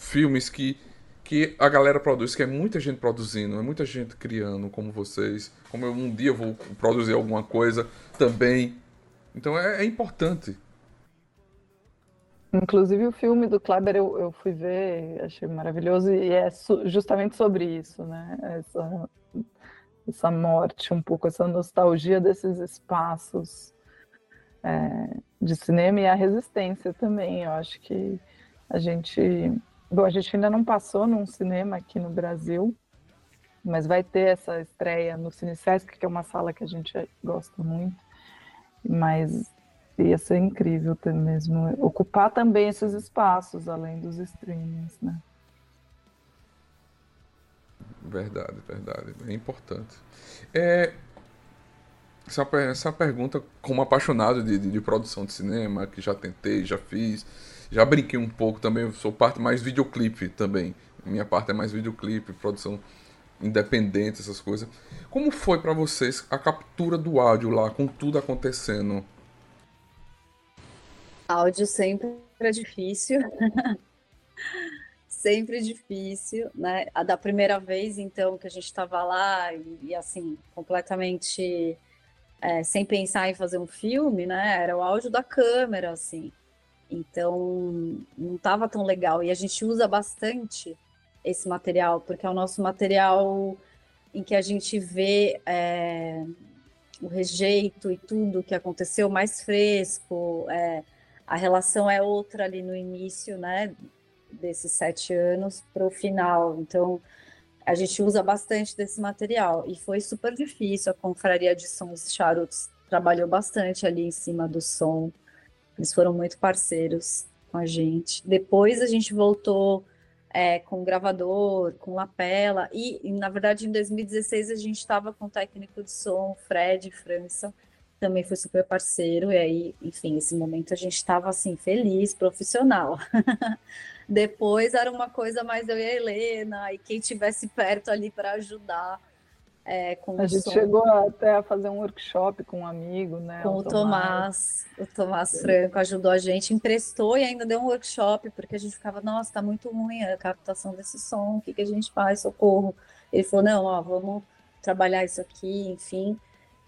Filmes que, que a galera produz, que é muita gente produzindo, é muita gente criando, como vocês. Como eu um dia vou produzir alguma coisa também então é, é importante. Inclusive o filme do Kleber eu, eu fui ver, achei maravilhoso e é justamente sobre isso, né? Essa, essa morte, um pouco essa nostalgia desses espaços é, de cinema e a resistência também. Eu acho que a gente, bom, a gente ainda não passou num cinema aqui no Brasil, mas vai ter essa estreia no Cine que é uma sala que a gente gosta muito. Mas ia ser incrível ter mesmo ocupar também esses espaços além dos streamings, né? Verdade, verdade, é importante. É, essa, essa pergunta, como apaixonado de, de, de, produção de cinema, que já tentei, já fiz, já brinquei um pouco também, sou parte mais videoclipe também. Minha parte é mais videoclipe, produção independente, essas coisas. Como foi para vocês a captura do áudio lá, com tudo acontecendo? Áudio sempre é difícil. sempre difícil, né? A da primeira vez, então, que a gente estava lá e, e, assim, completamente é, sem pensar em fazer um filme, né? Era o áudio da câmera, assim. Então, não estava tão legal. E a gente usa bastante esse material, porque é o nosso material em que a gente vê é, o rejeito e tudo que aconteceu mais fresco, é, a relação é outra ali no início, né, desses sete anos para o final. Então, a gente usa bastante desse material e foi super difícil. A confraria de sons charutos trabalhou bastante ali em cima do som. Eles foram muito parceiros com a gente. Depois a gente voltou é, com gravador, com lapela, e, e, na verdade em 2016 a gente estava com o técnico de som, Fred França, também foi super parceiro, e aí, enfim, esse momento a gente estava assim, feliz, profissional. Depois era uma coisa mais eu e a Helena, e quem tivesse perto ali para ajudar. É, a gente som. chegou até a fazer um workshop com um amigo, né? Com o, o Tomás. O Tomás Franco ajudou a gente, emprestou e ainda deu um workshop, porque a gente ficava, nossa, tá muito ruim a captação desse som, o que, que a gente faz? Socorro. Ele falou, não, ó, vamos trabalhar isso aqui, enfim.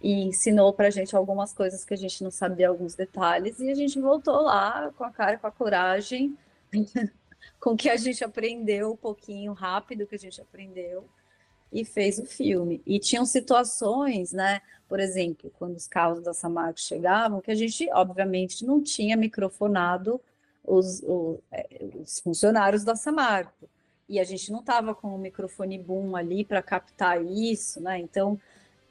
E ensinou pra gente algumas coisas que a gente não sabia, alguns detalhes, e a gente voltou lá com a cara, com a coragem, com o que a gente aprendeu um pouquinho rápido que a gente aprendeu e fez o filme. E tinham situações, né? Por exemplo, quando os carros da Samarco chegavam, que a gente, obviamente, não tinha microfonado os, é, os funcionários da Samarco. E a gente não estava com o microfone boom ali para captar isso, né? Então,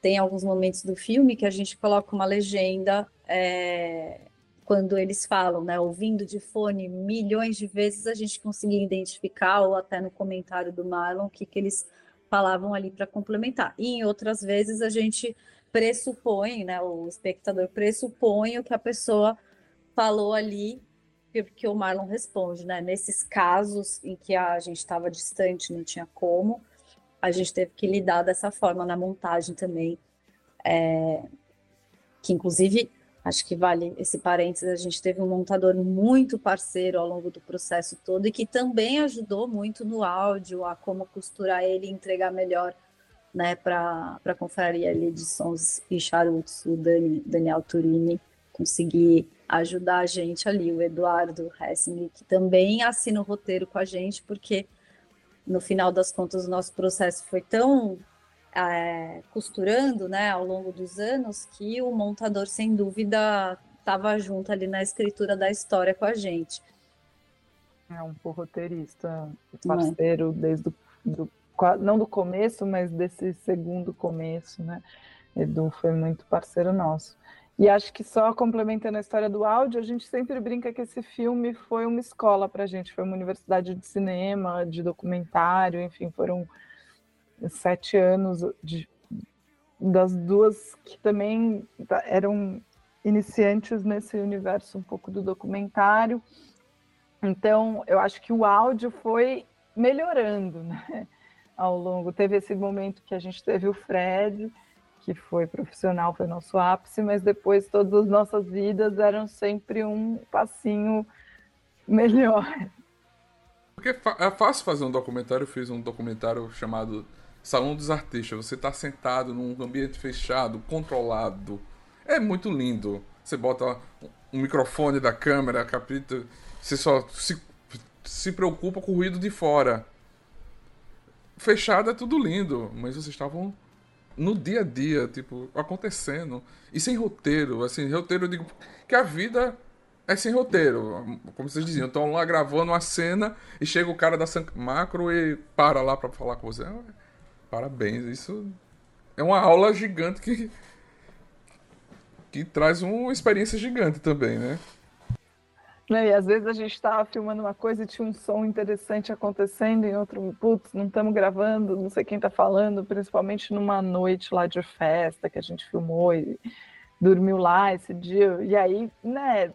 tem alguns momentos do filme que a gente coloca uma legenda é, quando eles falam, né? Ouvindo de fone milhões de vezes, a gente conseguia identificar, ou até no comentário do Marlon, o que, que eles falavam ali para complementar. E em outras vezes a gente pressupõe, né, o espectador pressupõe o que a pessoa falou ali porque o Marlon responde, né? Nesses casos em que a gente estava distante, não tinha como, a gente teve que lidar dessa forma na montagem também. É, que inclusive acho que vale esse parênteses, a gente teve um montador muito parceiro ao longo do processo todo e que também ajudou muito no áudio, a como costurar ele e entregar melhor né, para a confraria ali de sons e charutos, o Dani, Daniel Turini conseguir ajudar a gente ali, o Eduardo Hessing, que também assina o roteiro com a gente, porque no final das contas o nosso processo foi tão é, costurando, né, ao longo dos anos, que o montador, sem dúvida, estava junto ali na escritura da história com a gente. É um roteirista, parceiro é. desde o, do, não do começo, mas desse segundo começo, né? Edu foi muito parceiro nosso. E acho que só complementando a história do áudio, a gente sempre brinca que esse filme foi uma escola para a gente, foi uma universidade de cinema, de documentário, enfim, foram sete anos de, das duas que também eram iniciantes nesse universo um pouco do documentário. Então, eu acho que o áudio foi melhorando, né? Ao longo, teve esse momento que a gente teve o Fred, que foi profissional, foi nosso ápice, mas depois todas as nossas vidas eram sempre um passinho melhor. Porque é fácil fazer um documentário, eu fiz um documentário chamado Salão dos Artistas. Você está sentado num ambiente fechado, controlado. É muito lindo. Você bota um microfone da câmera, capita, você só se, se preocupa com o ruído de fora. Fechado é tudo lindo, mas vocês estavam no dia a dia, tipo, acontecendo. E sem roteiro, assim, roteiro eu digo que a vida é sem roteiro, como vocês diziam. Estão lá gravando uma cena e chega o cara da macro e para lá para falar com você. Parabéns, isso é uma aula gigante que que traz uma experiência gigante também, né? E às vezes a gente estava filmando uma coisa e tinha um som interessante acontecendo, em outro, putz, não estamos gravando, não sei quem está falando, principalmente numa noite lá de festa que a gente filmou e dormiu lá esse dia. E aí, né,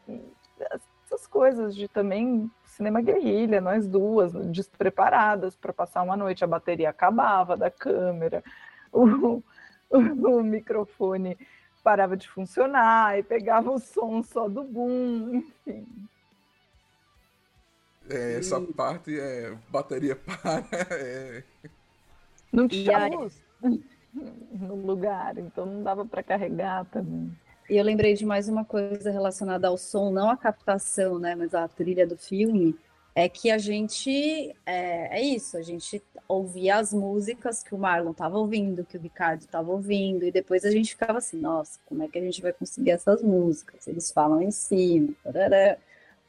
essas coisas de também cinema guerrilha, nós duas, despreparadas para passar uma noite, a bateria acabava da câmera, o, o, o microfone parava de funcionar e pegava o som só do boom, enfim. É, essa e... parte é bateria para. É... Não tinha luz no lugar, então não dava para carregar também. E eu lembrei de mais uma coisa relacionada ao som, não a captação, né, mas a trilha do filme, é que a gente é, é isso, a gente ouvia as músicas que o Marlon estava ouvindo, que o Ricardo estava ouvindo, e depois a gente ficava assim, nossa, como é que a gente vai conseguir essas músicas? Eles falam em cima. Tarará.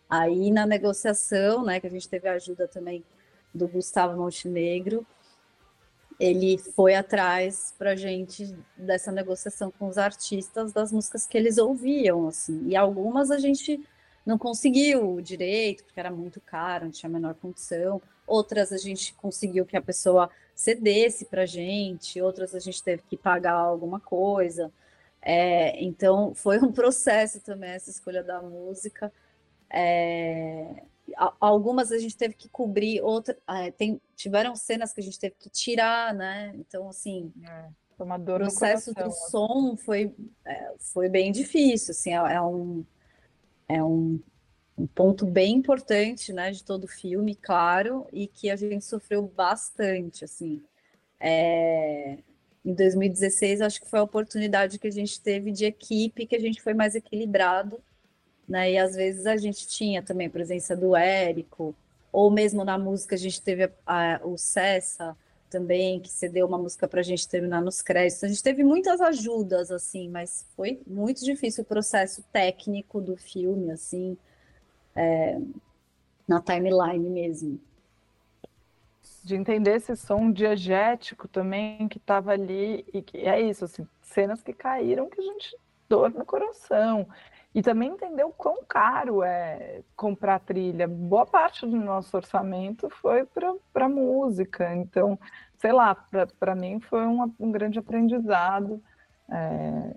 Aí na negociação, né, que a gente teve a ajuda também do Gustavo Montenegro, ele foi atrás para gente dessa negociação com os artistas das músicas que eles ouviam, assim, e algumas a gente não conseguiu direito, porque era muito caro, não tinha a menor condição, outras a gente conseguiu que a pessoa cedesse para gente, outras a gente teve que pagar alguma coisa, é, então foi um processo também essa escolha da música, é, algumas a gente teve que cobrir, outras é, tem, tiveram cenas que a gente teve que tirar, né? Então, assim, é, o processo do som foi, é, foi bem difícil, assim, é, é, um, é um, um, ponto bem importante, né, de todo o filme, claro, e que a gente sofreu bastante, assim. É, em 2016, acho que foi a oportunidade que a gente teve de equipe, que a gente foi mais equilibrado, né? E às vezes a gente tinha também a presença do Érico, ou mesmo na música a gente teve a, a, o Cessa também, que cedeu uma música para a gente terminar nos créditos. A gente teve muitas ajudas, assim, mas foi muito difícil o processo técnico do filme, assim, é, na timeline mesmo. De entender esse som diegético também que estava ali, e que é isso, assim, cenas que caíram que a gente dor no coração. E também entender o quão caro é comprar trilha. Boa parte do nosso orçamento foi para música. Então, sei lá, para mim foi um, um grande aprendizado é,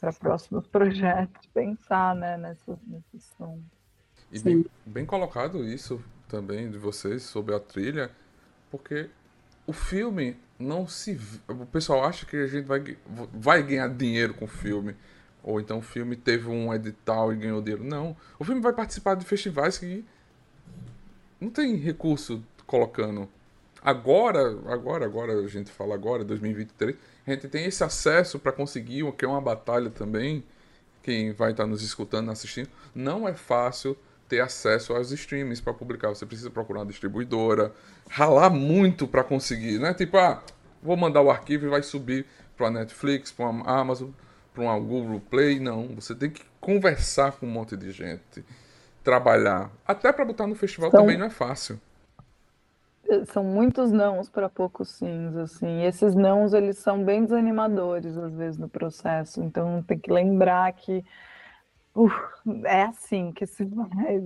para próximos projetos pensar né, nessa, nesse som. E bem, bem colocado isso também de vocês sobre a trilha, porque o filme não se. O pessoal acha que a gente vai, vai ganhar dinheiro com o filme. Ou então o filme teve um edital e ganhou dinheiro. Não. O filme vai participar de festivais que não tem recurso colocando. Agora, agora, agora, a gente fala agora, 2023, a gente tem esse acesso para conseguir o que é uma batalha também. Quem vai estar nos escutando, assistindo, não é fácil ter acesso aos streams para publicar. Você precisa procurar uma distribuidora, ralar muito para conseguir, né? Tipo, ah, vou mandar o arquivo e vai subir para Netflix, para Amazon, para uma Google Play. Não, você tem que conversar com um monte de gente, trabalhar. Até para botar no festival também não é fácil. São muitos nãos para poucos sims, assim. E esses nãos, eles são bem desanimadores, às vezes, no processo. Então, tem que lembrar que uh, é assim que se faz.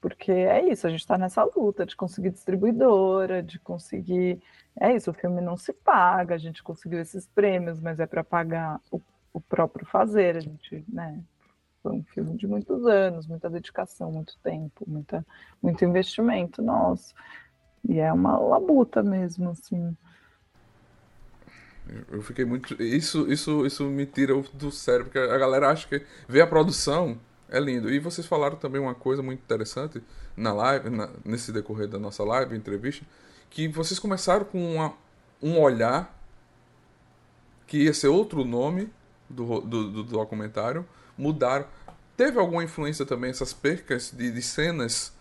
Porque é isso, a gente está nessa luta de conseguir distribuidora, de conseguir. É isso, o filme não se paga, a gente conseguiu esses prêmios, mas é para pagar o, o próprio fazer. A gente, né? Foi um filme de muitos anos, muita dedicação, muito tempo, muita, muito investimento nosso. E é uma labuta mesmo, assim. Eu fiquei muito. Isso, isso, isso me tira do sério, porque a galera acha que ver a produção é lindo. E vocês falaram também uma coisa muito interessante na live, na- nesse decorrer da nossa live, entrevista, que vocês começaram com uma- um olhar que ia ser outro nome do, do, do documentário, mudaram. Teve alguma influência também essas percas de, de cenas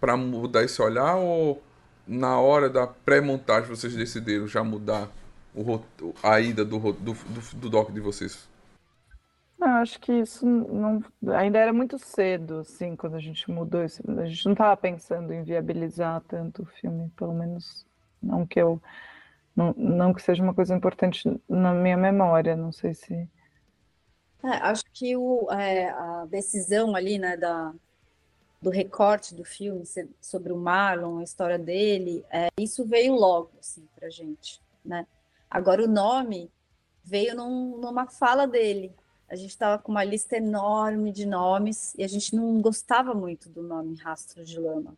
para mudar esse olhar ou na hora da pré-montagem vocês decidiram já mudar o, a ida do, do, do, do doc de vocês? Eu acho que isso não, ainda era muito cedo, assim, quando a gente mudou isso. A gente não estava pensando em viabilizar tanto o filme, pelo menos não que eu, não, que seja uma coisa importante na minha memória, não sei se. É, acho que o, é, a decisão ali, né, da, do recorte do filme sobre o Marlon, a história dele, é, isso veio logo, assim, pra gente, né? Agora, o nome veio num- numa fala dele. A gente estava com uma lista enorme de nomes e a gente não gostava muito do nome Rastro de Lama.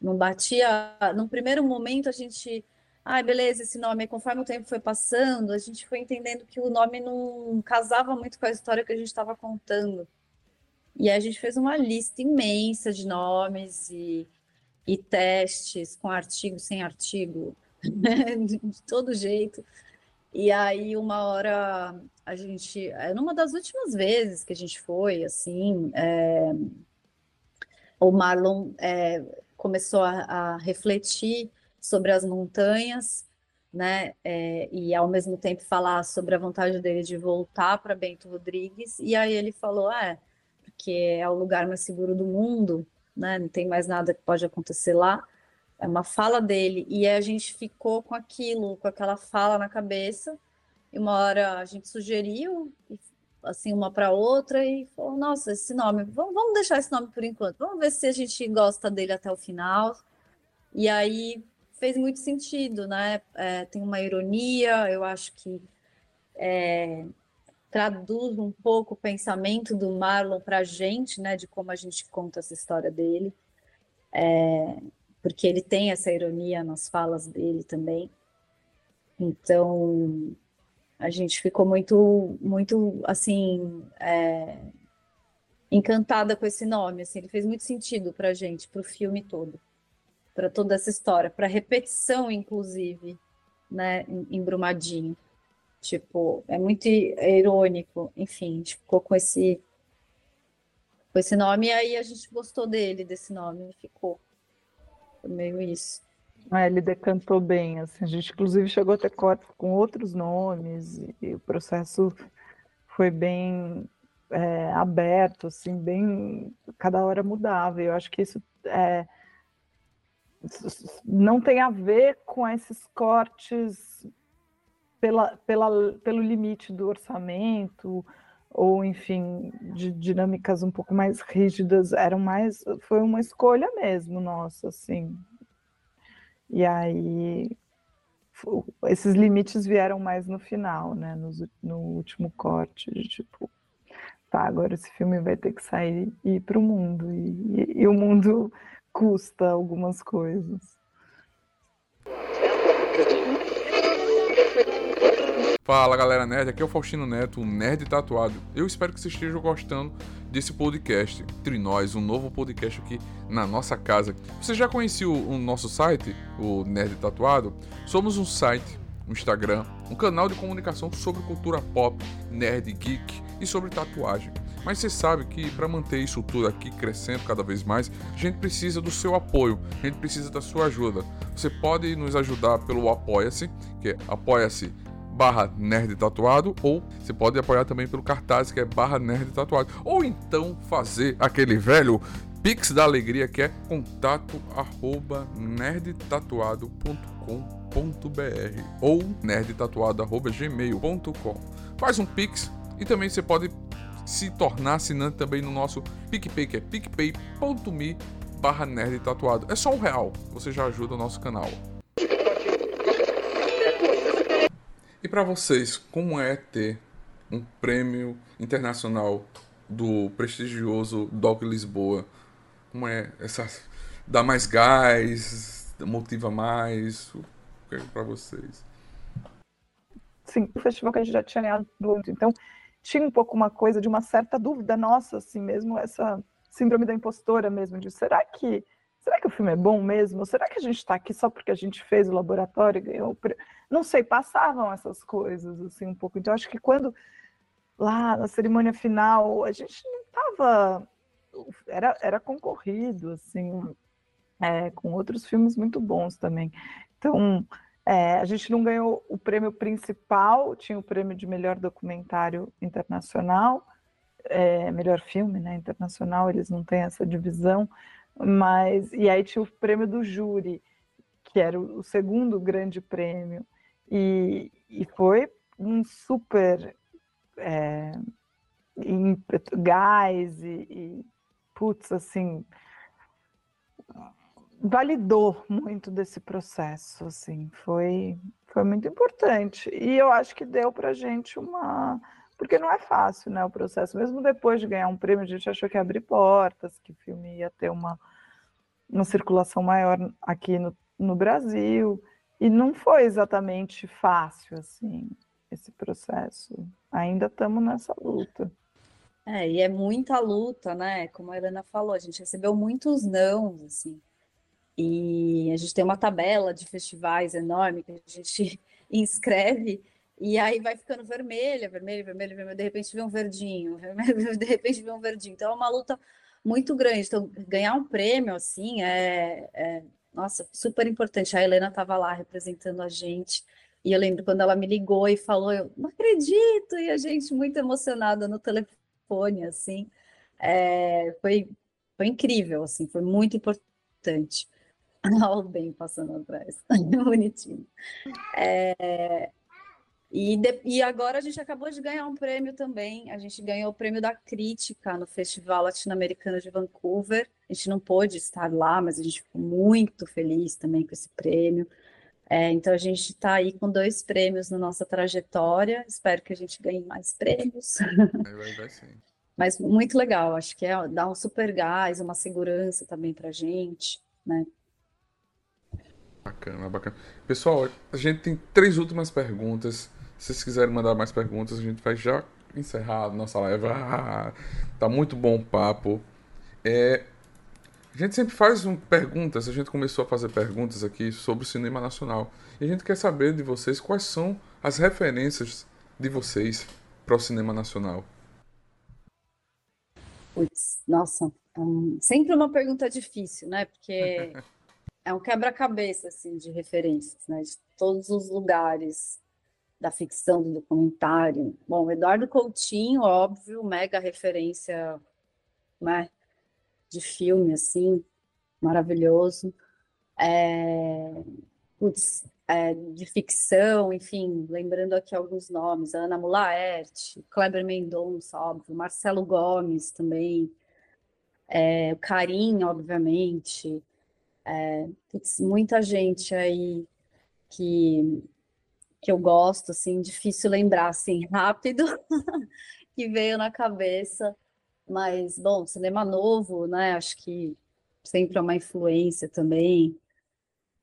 Não batia. Num primeiro momento, a gente. Ai, beleza, esse nome. Conforme o tempo foi passando, a gente foi entendendo que o nome não casava muito com a história que a gente estava contando. E aí a gente fez uma lista imensa de nomes e, e testes com artigo, sem artigo, de de todo jeito. E aí, uma hora, a gente, é, numa das últimas vezes que a gente foi, assim, é, o Marlon é, começou a, a refletir sobre as montanhas, né, é, e ao mesmo tempo falar sobre a vontade dele de voltar para Bento Rodrigues. E aí ele falou: é, porque é o lugar mais seguro do mundo, né, não tem mais nada que pode acontecer lá. É uma fala dele, e a gente ficou com aquilo, com aquela fala na cabeça. E uma hora a gente sugeriu, assim, uma para outra, e falou: Nossa, esse nome, vamos deixar esse nome por enquanto, vamos ver se a gente gosta dele até o final. E aí fez muito sentido, né? É, tem uma ironia, eu acho que é, traduz um pouco o pensamento do Marlon para a gente, né? De como a gente conta essa história dele. É, porque ele tem essa ironia nas falas dele também. Então, a gente ficou muito, muito, assim, é, encantada com esse nome, assim, ele fez muito sentido para a gente, para o filme todo, para toda essa história, para repetição, inclusive, né, em, Brumadinho. Tipo, é muito irônico, enfim, ficou com esse, com esse nome, e aí a gente gostou dele, desse nome, ficou. Foi meio isso. É, ele decantou bem, assim, a gente inclusive chegou a ter cortes com outros nomes e, o processo foi bem é, aberto, assim, bem, cada hora mudava. Eu acho que isso é, não tem a ver com esses cortes pela, pela, pelo limite do orçamento ou, enfim, de dinâmicas um pouco mais rígidas. Eram mais, foi uma escolha mesmo nossa, assim. E aí esses limites vieram mais no final, né? nos u- no último corte, de tipo, tá, agora esse filme vai ter que sair e ir para o mundo. E, e, e o mundo custa algumas coisas. Fala galera nerd, aqui é o Faustino Neto, o Nerd Tatuado. Eu espero que vocês estejam gostando desse podcast. Entre nós, um novo podcast aqui na nossa casa. Você já conhecia o, o nosso site, o Nerd Tatuado? Somos um site, um Instagram, um canal de comunicação sobre cultura pop, nerd, geek e sobre tatuagem. Mas você sabe que para manter isso tudo aqui crescendo cada vez mais, a gente precisa do seu apoio, a gente precisa da sua ajuda. Você pode nos ajudar pelo Apoia-se, que é apoia-se barra nerd tatuado, ou você pode apoiar também pelo cartaz que é barra nerd tatuado, ou então fazer aquele velho Pix da Alegria que é contato arroba nerdtatuado.com.br ou nerdtatuado arroba gmail.com. Faz um Pix e também você pode se tornar assinante também no nosso PicPay, que é picpay.me barra nerd tatuado. É só um real, você já ajuda o nosso canal. E para vocês, como é ter um prêmio internacional do prestigioso Doc Lisboa? Como é essa dá mais gás, motiva mais? O que é para vocês? Sim, o festival que a gente já tinha ganhado muito. Então, tinha um pouco uma coisa de uma certa dúvida nossa, assim mesmo, essa síndrome da impostora mesmo, de será que será que o filme é bom mesmo? Ou será que a gente está aqui só porque a gente fez o laboratório ganhou? Não sei, passavam essas coisas assim um pouco. Então, acho que quando lá na cerimônia final, a gente não estava. Era, era concorrido, assim, é, com outros filmes muito bons também. Então, é, a gente não ganhou o prêmio principal, tinha o prêmio de melhor documentário internacional, é, melhor filme né, internacional, eles não têm essa divisão, mas e aí tinha o prêmio do júri, que era o, o segundo grande prêmio, e, e foi um super é, ímpeto, gás e, e putz, assim, validou muito desse processo, assim, foi, foi muito importante. E eu acho que deu para gente uma. Porque não é fácil, né, o processo. Mesmo depois de ganhar um prêmio, a gente achou que ia abrir portas, que o filme ia ter uma, uma circulação maior aqui no, no Brasil. E não foi exatamente fácil, assim, esse processo. Ainda estamos nessa luta. É, e é muita luta, né? Como a Helena falou, a gente recebeu muitos nãos, assim. E a gente tem uma tabela de festivais enorme que a gente inscreve e aí vai ficando vermelha, vermelho, vermelho, vermelho, de repente vê um verdinho, vermelho, de repente vê um verdinho. Então é uma luta muito grande. Então, ganhar um prêmio assim é, é nossa, super importante. A Helena estava lá representando a gente. E eu lembro quando ela me ligou e falou, eu não acredito, e a gente muito emocionada no telefone, assim, é, foi, foi incrível, assim, foi muito importante. Olha o bem passando atrás, bonitinho. É, e, de, e agora a gente acabou de ganhar um prêmio também. A gente ganhou o prêmio da crítica no Festival Latino-Americano de Vancouver. A gente não pôde estar lá, mas a gente ficou muito feliz também com esse prêmio. É, então a gente está aí com dois prêmios na nossa trajetória. Espero que a gente ganhe mais prêmios. Vai, vai sim. Mas muito legal, acho que é dar um super gás, uma segurança também para a gente, né? Bacana, bacana. Pessoal, a gente tem três últimas perguntas. Se vocês quiserem mandar mais perguntas, a gente vai já encerrar a nossa live. Ah, tá muito bom o papo. É, a gente sempre faz um, perguntas, a gente começou a fazer perguntas aqui sobre o cinema nacional. E a gente quer saber de vocês quais são as referências de vocês para o cinema nacional. Putz, nossa, hum, sempre uma pergunta difícil, né? Porque é um quebra-cabeça, assim, de referências, né? De todos os lugares da ficção, do documentário. Bom, Eduardo Coutinho, óbvio, mega referência, né? De filme, assim, maravilhoso. É, putz, é, de ficção, enfim, lembrando aqui alguns nomes, Ana Mulaerte, Kleber Mendonça, óbvio, Marcelo Gomes também, é, o Carim, obviamente, é, putz, muita gente aí que, que eu gosto, assim, difícil lembrar, assim, rápido, que veio na cabeça. Mas, bom, cinema novo, né? Acho que sempre é uma influência também.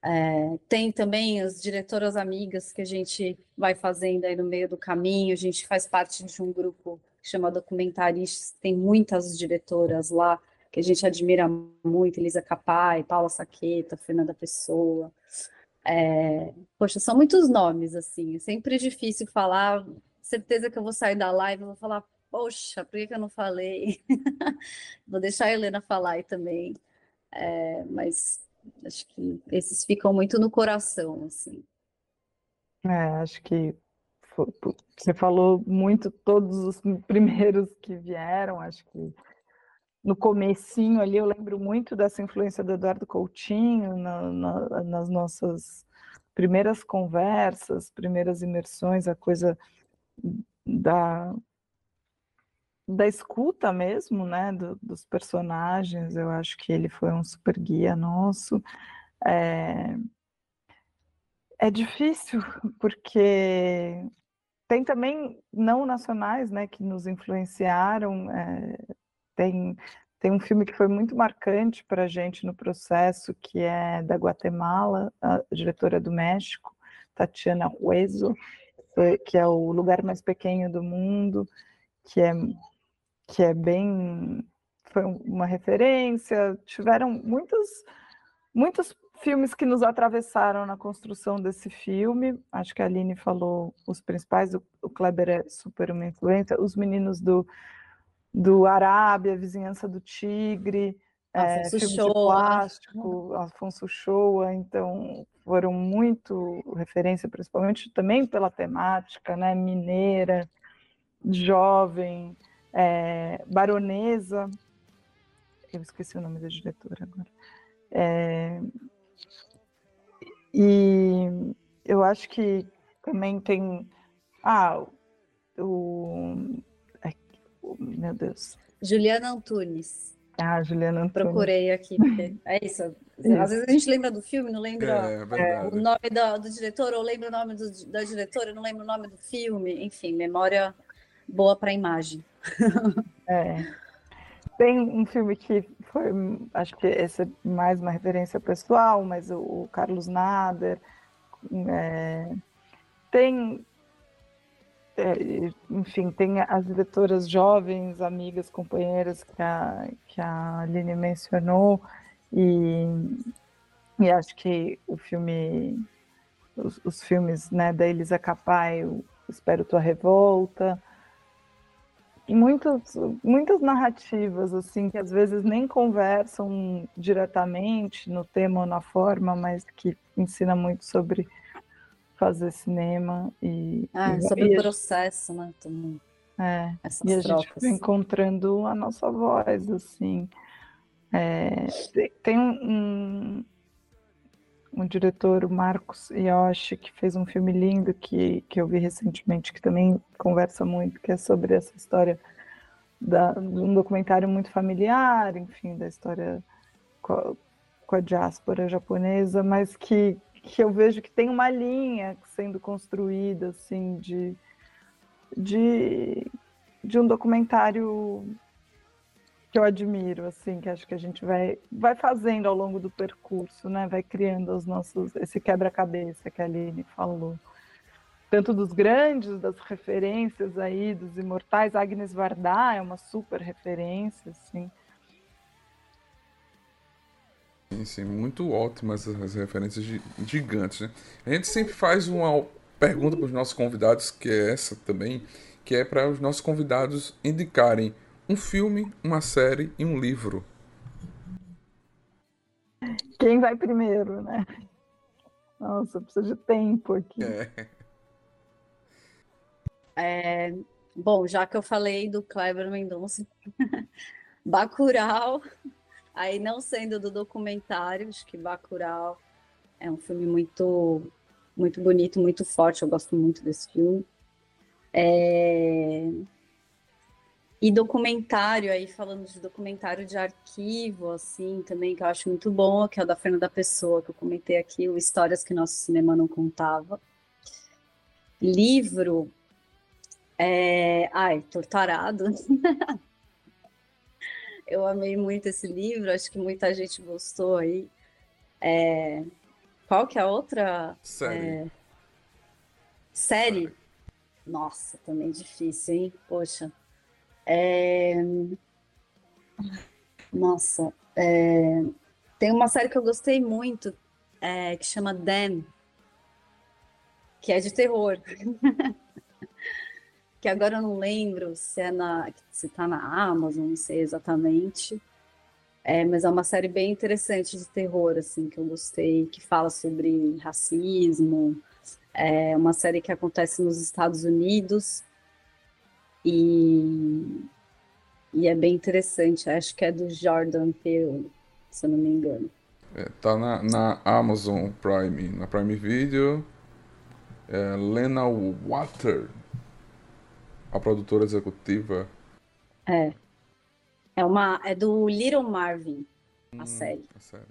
É, tem também as diretoras amigas que a gente vai fazendo aí no meio do caminho. A gente faz parte de um grupo que chama Documentaristas, tem muitas diretoras lá que a gente admira muito, Elisa Capai, Paula Saqueta, Fernanda Pessoa. É, poxa, são muitos nomes, assim, é sempre difícil falar. Certeza que eu vou sair da live e vou falar, poxa, por que que eu não falei? Vou deixar a Helena falar aí também. É, mas acho que esses ficam muito no coração, assim. É, acho que você falou muito todos os primeiros que vieram, acho que no comecinho ali eu lembro muito dessa influência do Eduardo Coutinho na- na- nas nossas primeiras conversas, primeiras imersões, a coisa da, da escuta mesmo, né, do- dos personagens, eu acho que ele foi um super guia nosso. É, é difícil, porque tem também não nacionais, né, que nos influenciaram. é, tem, tem um filme que foi muito marcante para a gente no processo, que é da Guatemala, a diretora do México, Tatiana Hueso, foi- que é o lugar mais pequeno do mundo, que é, que é bem. Foi uma referência. Tiveram muitos, muitos filmes que nos atravessaram na construção desse filme. Acho que a Aline falou os principais, o, o Kleber é super uma influência, os meninos do, do Arábia, Vizinhança do Tigre, é, Afonso Shoa. plástico, Afonso Shoa, então foram muito referência, principalmente também pela temática, né, mineira, jovem, é, baronesa, eu esqueci o nome da diretora agora. É, e eu acho que também tem. Ah, o. o- meu Deus. Juliana Antunes. Ah, Juliana Antônio. Procurei aqui, é isso. Às vezes a gente lembra do filme, não lembra É, o verdade. nome da- do diretor, ou lembra o nome do- da diretora, não lembra o nome do filme. Enfim, memória boa para imagem. É. Tem um filme que foi, acho que esse é mais uma referência pessoal, mas o, o Carlos Nader. é, tem, é, enfim, tem as diretoras jovens, amigas, companheiras que a, que a Aline mencionou, e, e acho que o filme, os, os filmes né, da Elisa Capai, Espero Tua Revolta, muitas, muitas narrativas assim que às vezes nem conversam diretamente no tema ou na forma, mas que ensina muito sobre fazer cinema e, Ah, e- sobre e o processo, né? também, é, essas e a gente trocas. foi encontrando a nossa voz, assim. É, te- tem um, um, um diretor, o Marcos Yoshi, que fez um filme lindo que, que eu vi recentemente, que também conversa muito, que é sobre essa história da, de um documentário muito familiar, enfim, da história com a, com a diáspora japonesa, mas que, que eu vejo que tem uma linha sendo construída, assim, de, de, de um documentário que eu admiro, assim, que acho que a gente vai, vai fazendo ao longo do percurso, né? Vai criando os nossos, esse quebra-cabeça que a Aline falou. Tanto dos grandes, das referências aí, dos imortais. Agnes Varda é uma super referência, assim. Sim, sim, muito ótimas as referências gi- gigantes, né? A gente sempre faz uma pergunta para os nossos convidados, que é essa também, que é para os nossos convidados indicarem um filme, uma série e um livro. Quem vai primeiro, né? Nossa, precisa de tempo aqui. É. É, bom, já que eu falei do Kleber Mendonça, Bacurau, aí não sendo do documentário, acho que Bacurau é um filme muito, muito bonito, muito forte, eu gosto muito desse filme. É, E documentário, aí falando de documentário de arquivo, assim, também, que eu acho muito bom, que é o da Fernanda Pessoa, que eu comentei aqui, o Histórias que Nosso Cinema Não Contava. Livro, É... Ai, Torturado. Eu amei muito esse livro, acho que muita gente gostou aí. É... Qual que é a outra Série. é, série? Nossa, também difícil, hein? Poxa. É, Nossa, é, tem uma série que eu gostei muito, é, que chama Them, que é de terror. Que agora eu não lembro se é na, se tá na Amazon, não sei exatamente. É, mas é uma série bem interessante de terror, assim, que eu gostei, que fala sobre racismo. É uma série que acontece nos Estados Unidos e, e é bem interessante. Acho que é do Jordan Peele, se eu não me engano. É, tá na, na Amazon Prime, na Prime Video. É, Lena Water, a produtora executiva. É. É uma, é do Little Marvin, a série. A série.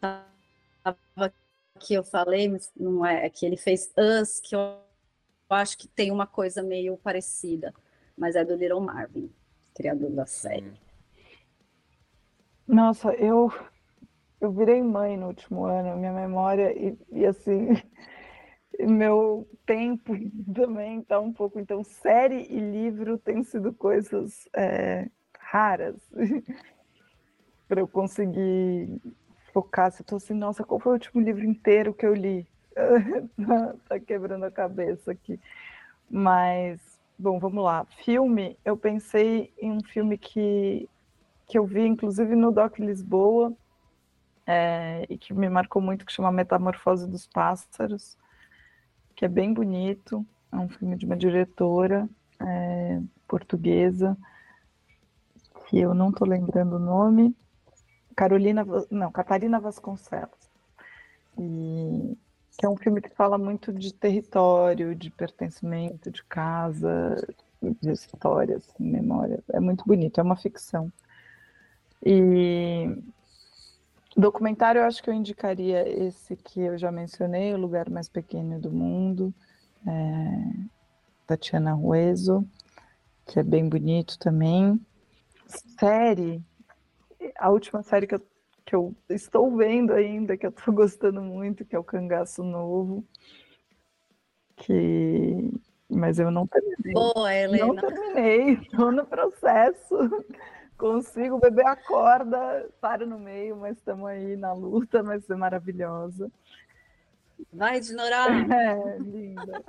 Tava que eu falei, mas não é, é que ele fez Us, que eu acho que tem uma coisa meio parecida, mas é do Little Marvin, criador da série. Nossa, eu eu virei mãe no último ano, minha memória e, e assim, meu tempo também tá um pouco. Então, série e livro têm sido coisas é, raras para eu conseguir focar. Se eu tô assim, nossa, qual foi o último livro inteiro que eu li? tá, tá quebrando a cabeça aqui. Mas, bom, vamos lá. Filme, eu pensei em um filme que, que eu vi, inclusive, no Doc Lisboa, é, e que me marcou muito, que chama Metamorfose dos Pássaros, que é bem bonito. É um filme de uma diretora é, portuguesa, que eu não estou lembrando o nome. Carolina, não, Catarina Vasconcelos. E que é um filme que fala muito de território, de pertencimento, de casa, de história, assim, memória. É muito bonito, é uma ficção. E documentário, eu acho que eu indicaria esse que eu já mencionei, O Lugar Mais Pequeno do Mundo, é, Tatiana Ruezo, que é bem bonito também. Série, a última série que eu, que eu estou vendo ainda, que eu estou gostando muito, que é o Cangaço Novo, que mas eu não terminei. Boa, Não Helena. terminei, estou no processo. Consigo, o bebê acorda, para no meio, mas estamos aí na luta, vai ser maravilhosa. Vai, Dinorá. É, linda.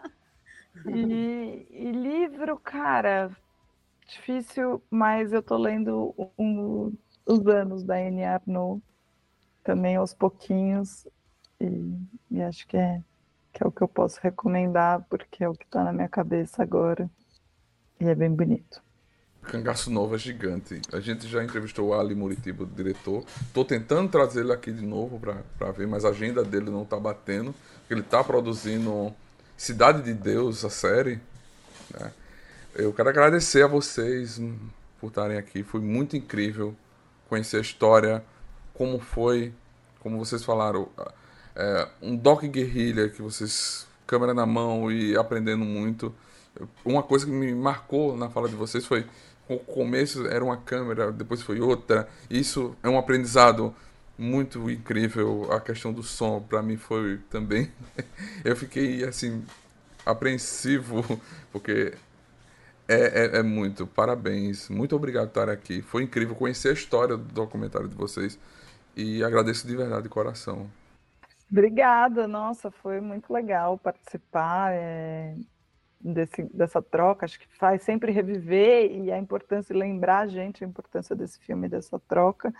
E, e livro, cara, difícil, mas eu tô lendo um- Os Anos da Anne Arnaud, também aos pouquinhos, e, e acho que é, que é o que eu posso recomendar, porque é o que tá na minha cabeça agora, e é bem bonito. Cangaço Novo é gigante. A gente já entrevistou o Ali Muritiba, o diretor. Tô tentando trazer ele aqui de novo pra ver, mas a agenda dele não tá batendo. Ele tá produzindo Cidade de Deus, a série. né? Eu quero agradecer a vocês por estarem aqui. Foi muito incrível conhecer a história, como foi, como vocês falaram, é, um doc guerrilha que vocês, câmera na mão e aprendendo muito. Uma coisa que me marcou na fala de vocês foi o começo era uma câmera, depois foi outra. Isso é um aprendizado muito incrível. A questão do som para mim foi também. Eu fiquei assim apreensivo porque é, é, é muito. Parabéns. Muito obrigado por estar aqui. Foi incrível conhecer a história do documentário de vocês. E agradeço de verdade de coração. Obrigada, nossa, foi muito legal participar é, desse, dessa troca. Acho que faz sempre reviver e a importância de lembrar a gente a importância desse filme, dessa troca.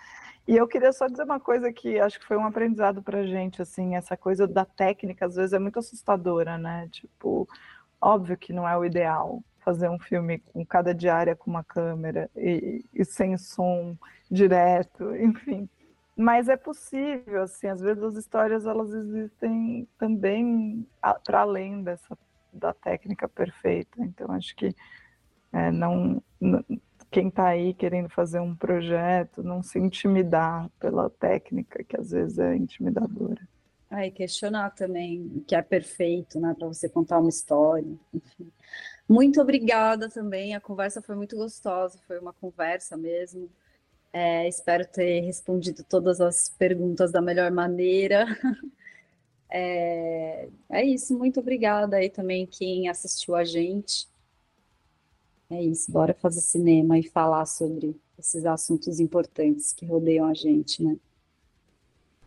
E eu queria só dizer uma coisa que acho que foi um aprendizado para a gente, assim, essa coisa da técnica às vezes é muito assustadora, né? Tipo, óbvio que não é o ideal fazer um filme com cada diária com uma câmera e, e sem som direto, enfim. Mas é possível, assim, às vezes as histórias elas existem também para além dessa da técnica perfeita. Então acho que é, não, quem está aí querendo fazer um projeto não se intimidar pela técnica que às vezes é intimidadora. Ah, e questionar também o que é perfeito, né, para você contar uma história. Muito obrigada também, a conversa foi muito gostosa, foi uma conversa mesmo. É, espero ter respondido todas as perguntas da melhor maneira. É, é isso, muito obrigada aí também quem assistiu a gente. É isso, bora fazer cinema e falar sobre esses assuntos importantes que rodeiam a gente, né?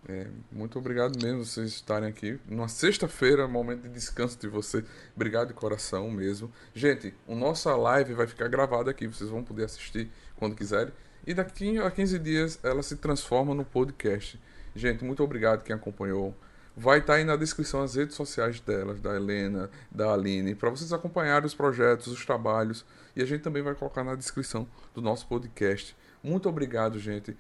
É, muito obrigado mesmo vocês estarem aqui. Numa sexta-feira, momento de descanso de você. Obrigado de coração mesmo. Gente, a nossa live vai ficar gravada aqui. Vocês vão poder assistir quando quiserem. E daqui a 15 dias ela se transforma no podcast. Gente, muito obrigado quem acompanhou. Vai estar aí na descrição as redes sociais delas, da Helena, da Aline, para vocês acompanharem os projetos, os trabalhos. E a gente também vai colocar na descrição do nosso podcast. Muito obrigado, gente.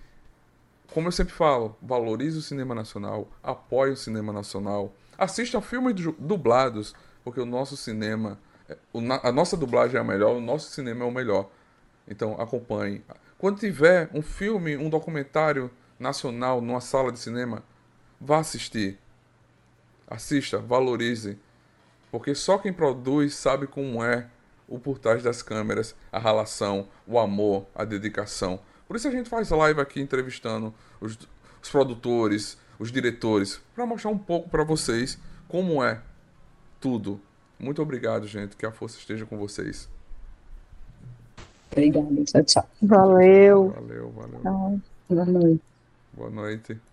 Como eu sempre falo, valorize o cinema nacional, apoie o cinema nacional, assista filmes du- dublados, porque o nosso cinema, é, a nossa dublagem é a melhor, o nosso cinema é o melhor. Então acompanhe. Quando tiver um filme, um documentário nacional numa sala de cinema, vá assistir. Assista, valorize. Porque só quem produz sabe como é o por trás das câmeras, a relação, o amor, a dedicação. Por isso a gente faz live aqui entrevistando os, os produtores, os diretores, para mostrar um pouco para vocês como é tudo. Muito obrigado, gente. Que a força esteja com vocês. Obrigada, tchau, tchau. Valeu. Valeu, valeu. Tchau. Boa noite. Boa noite.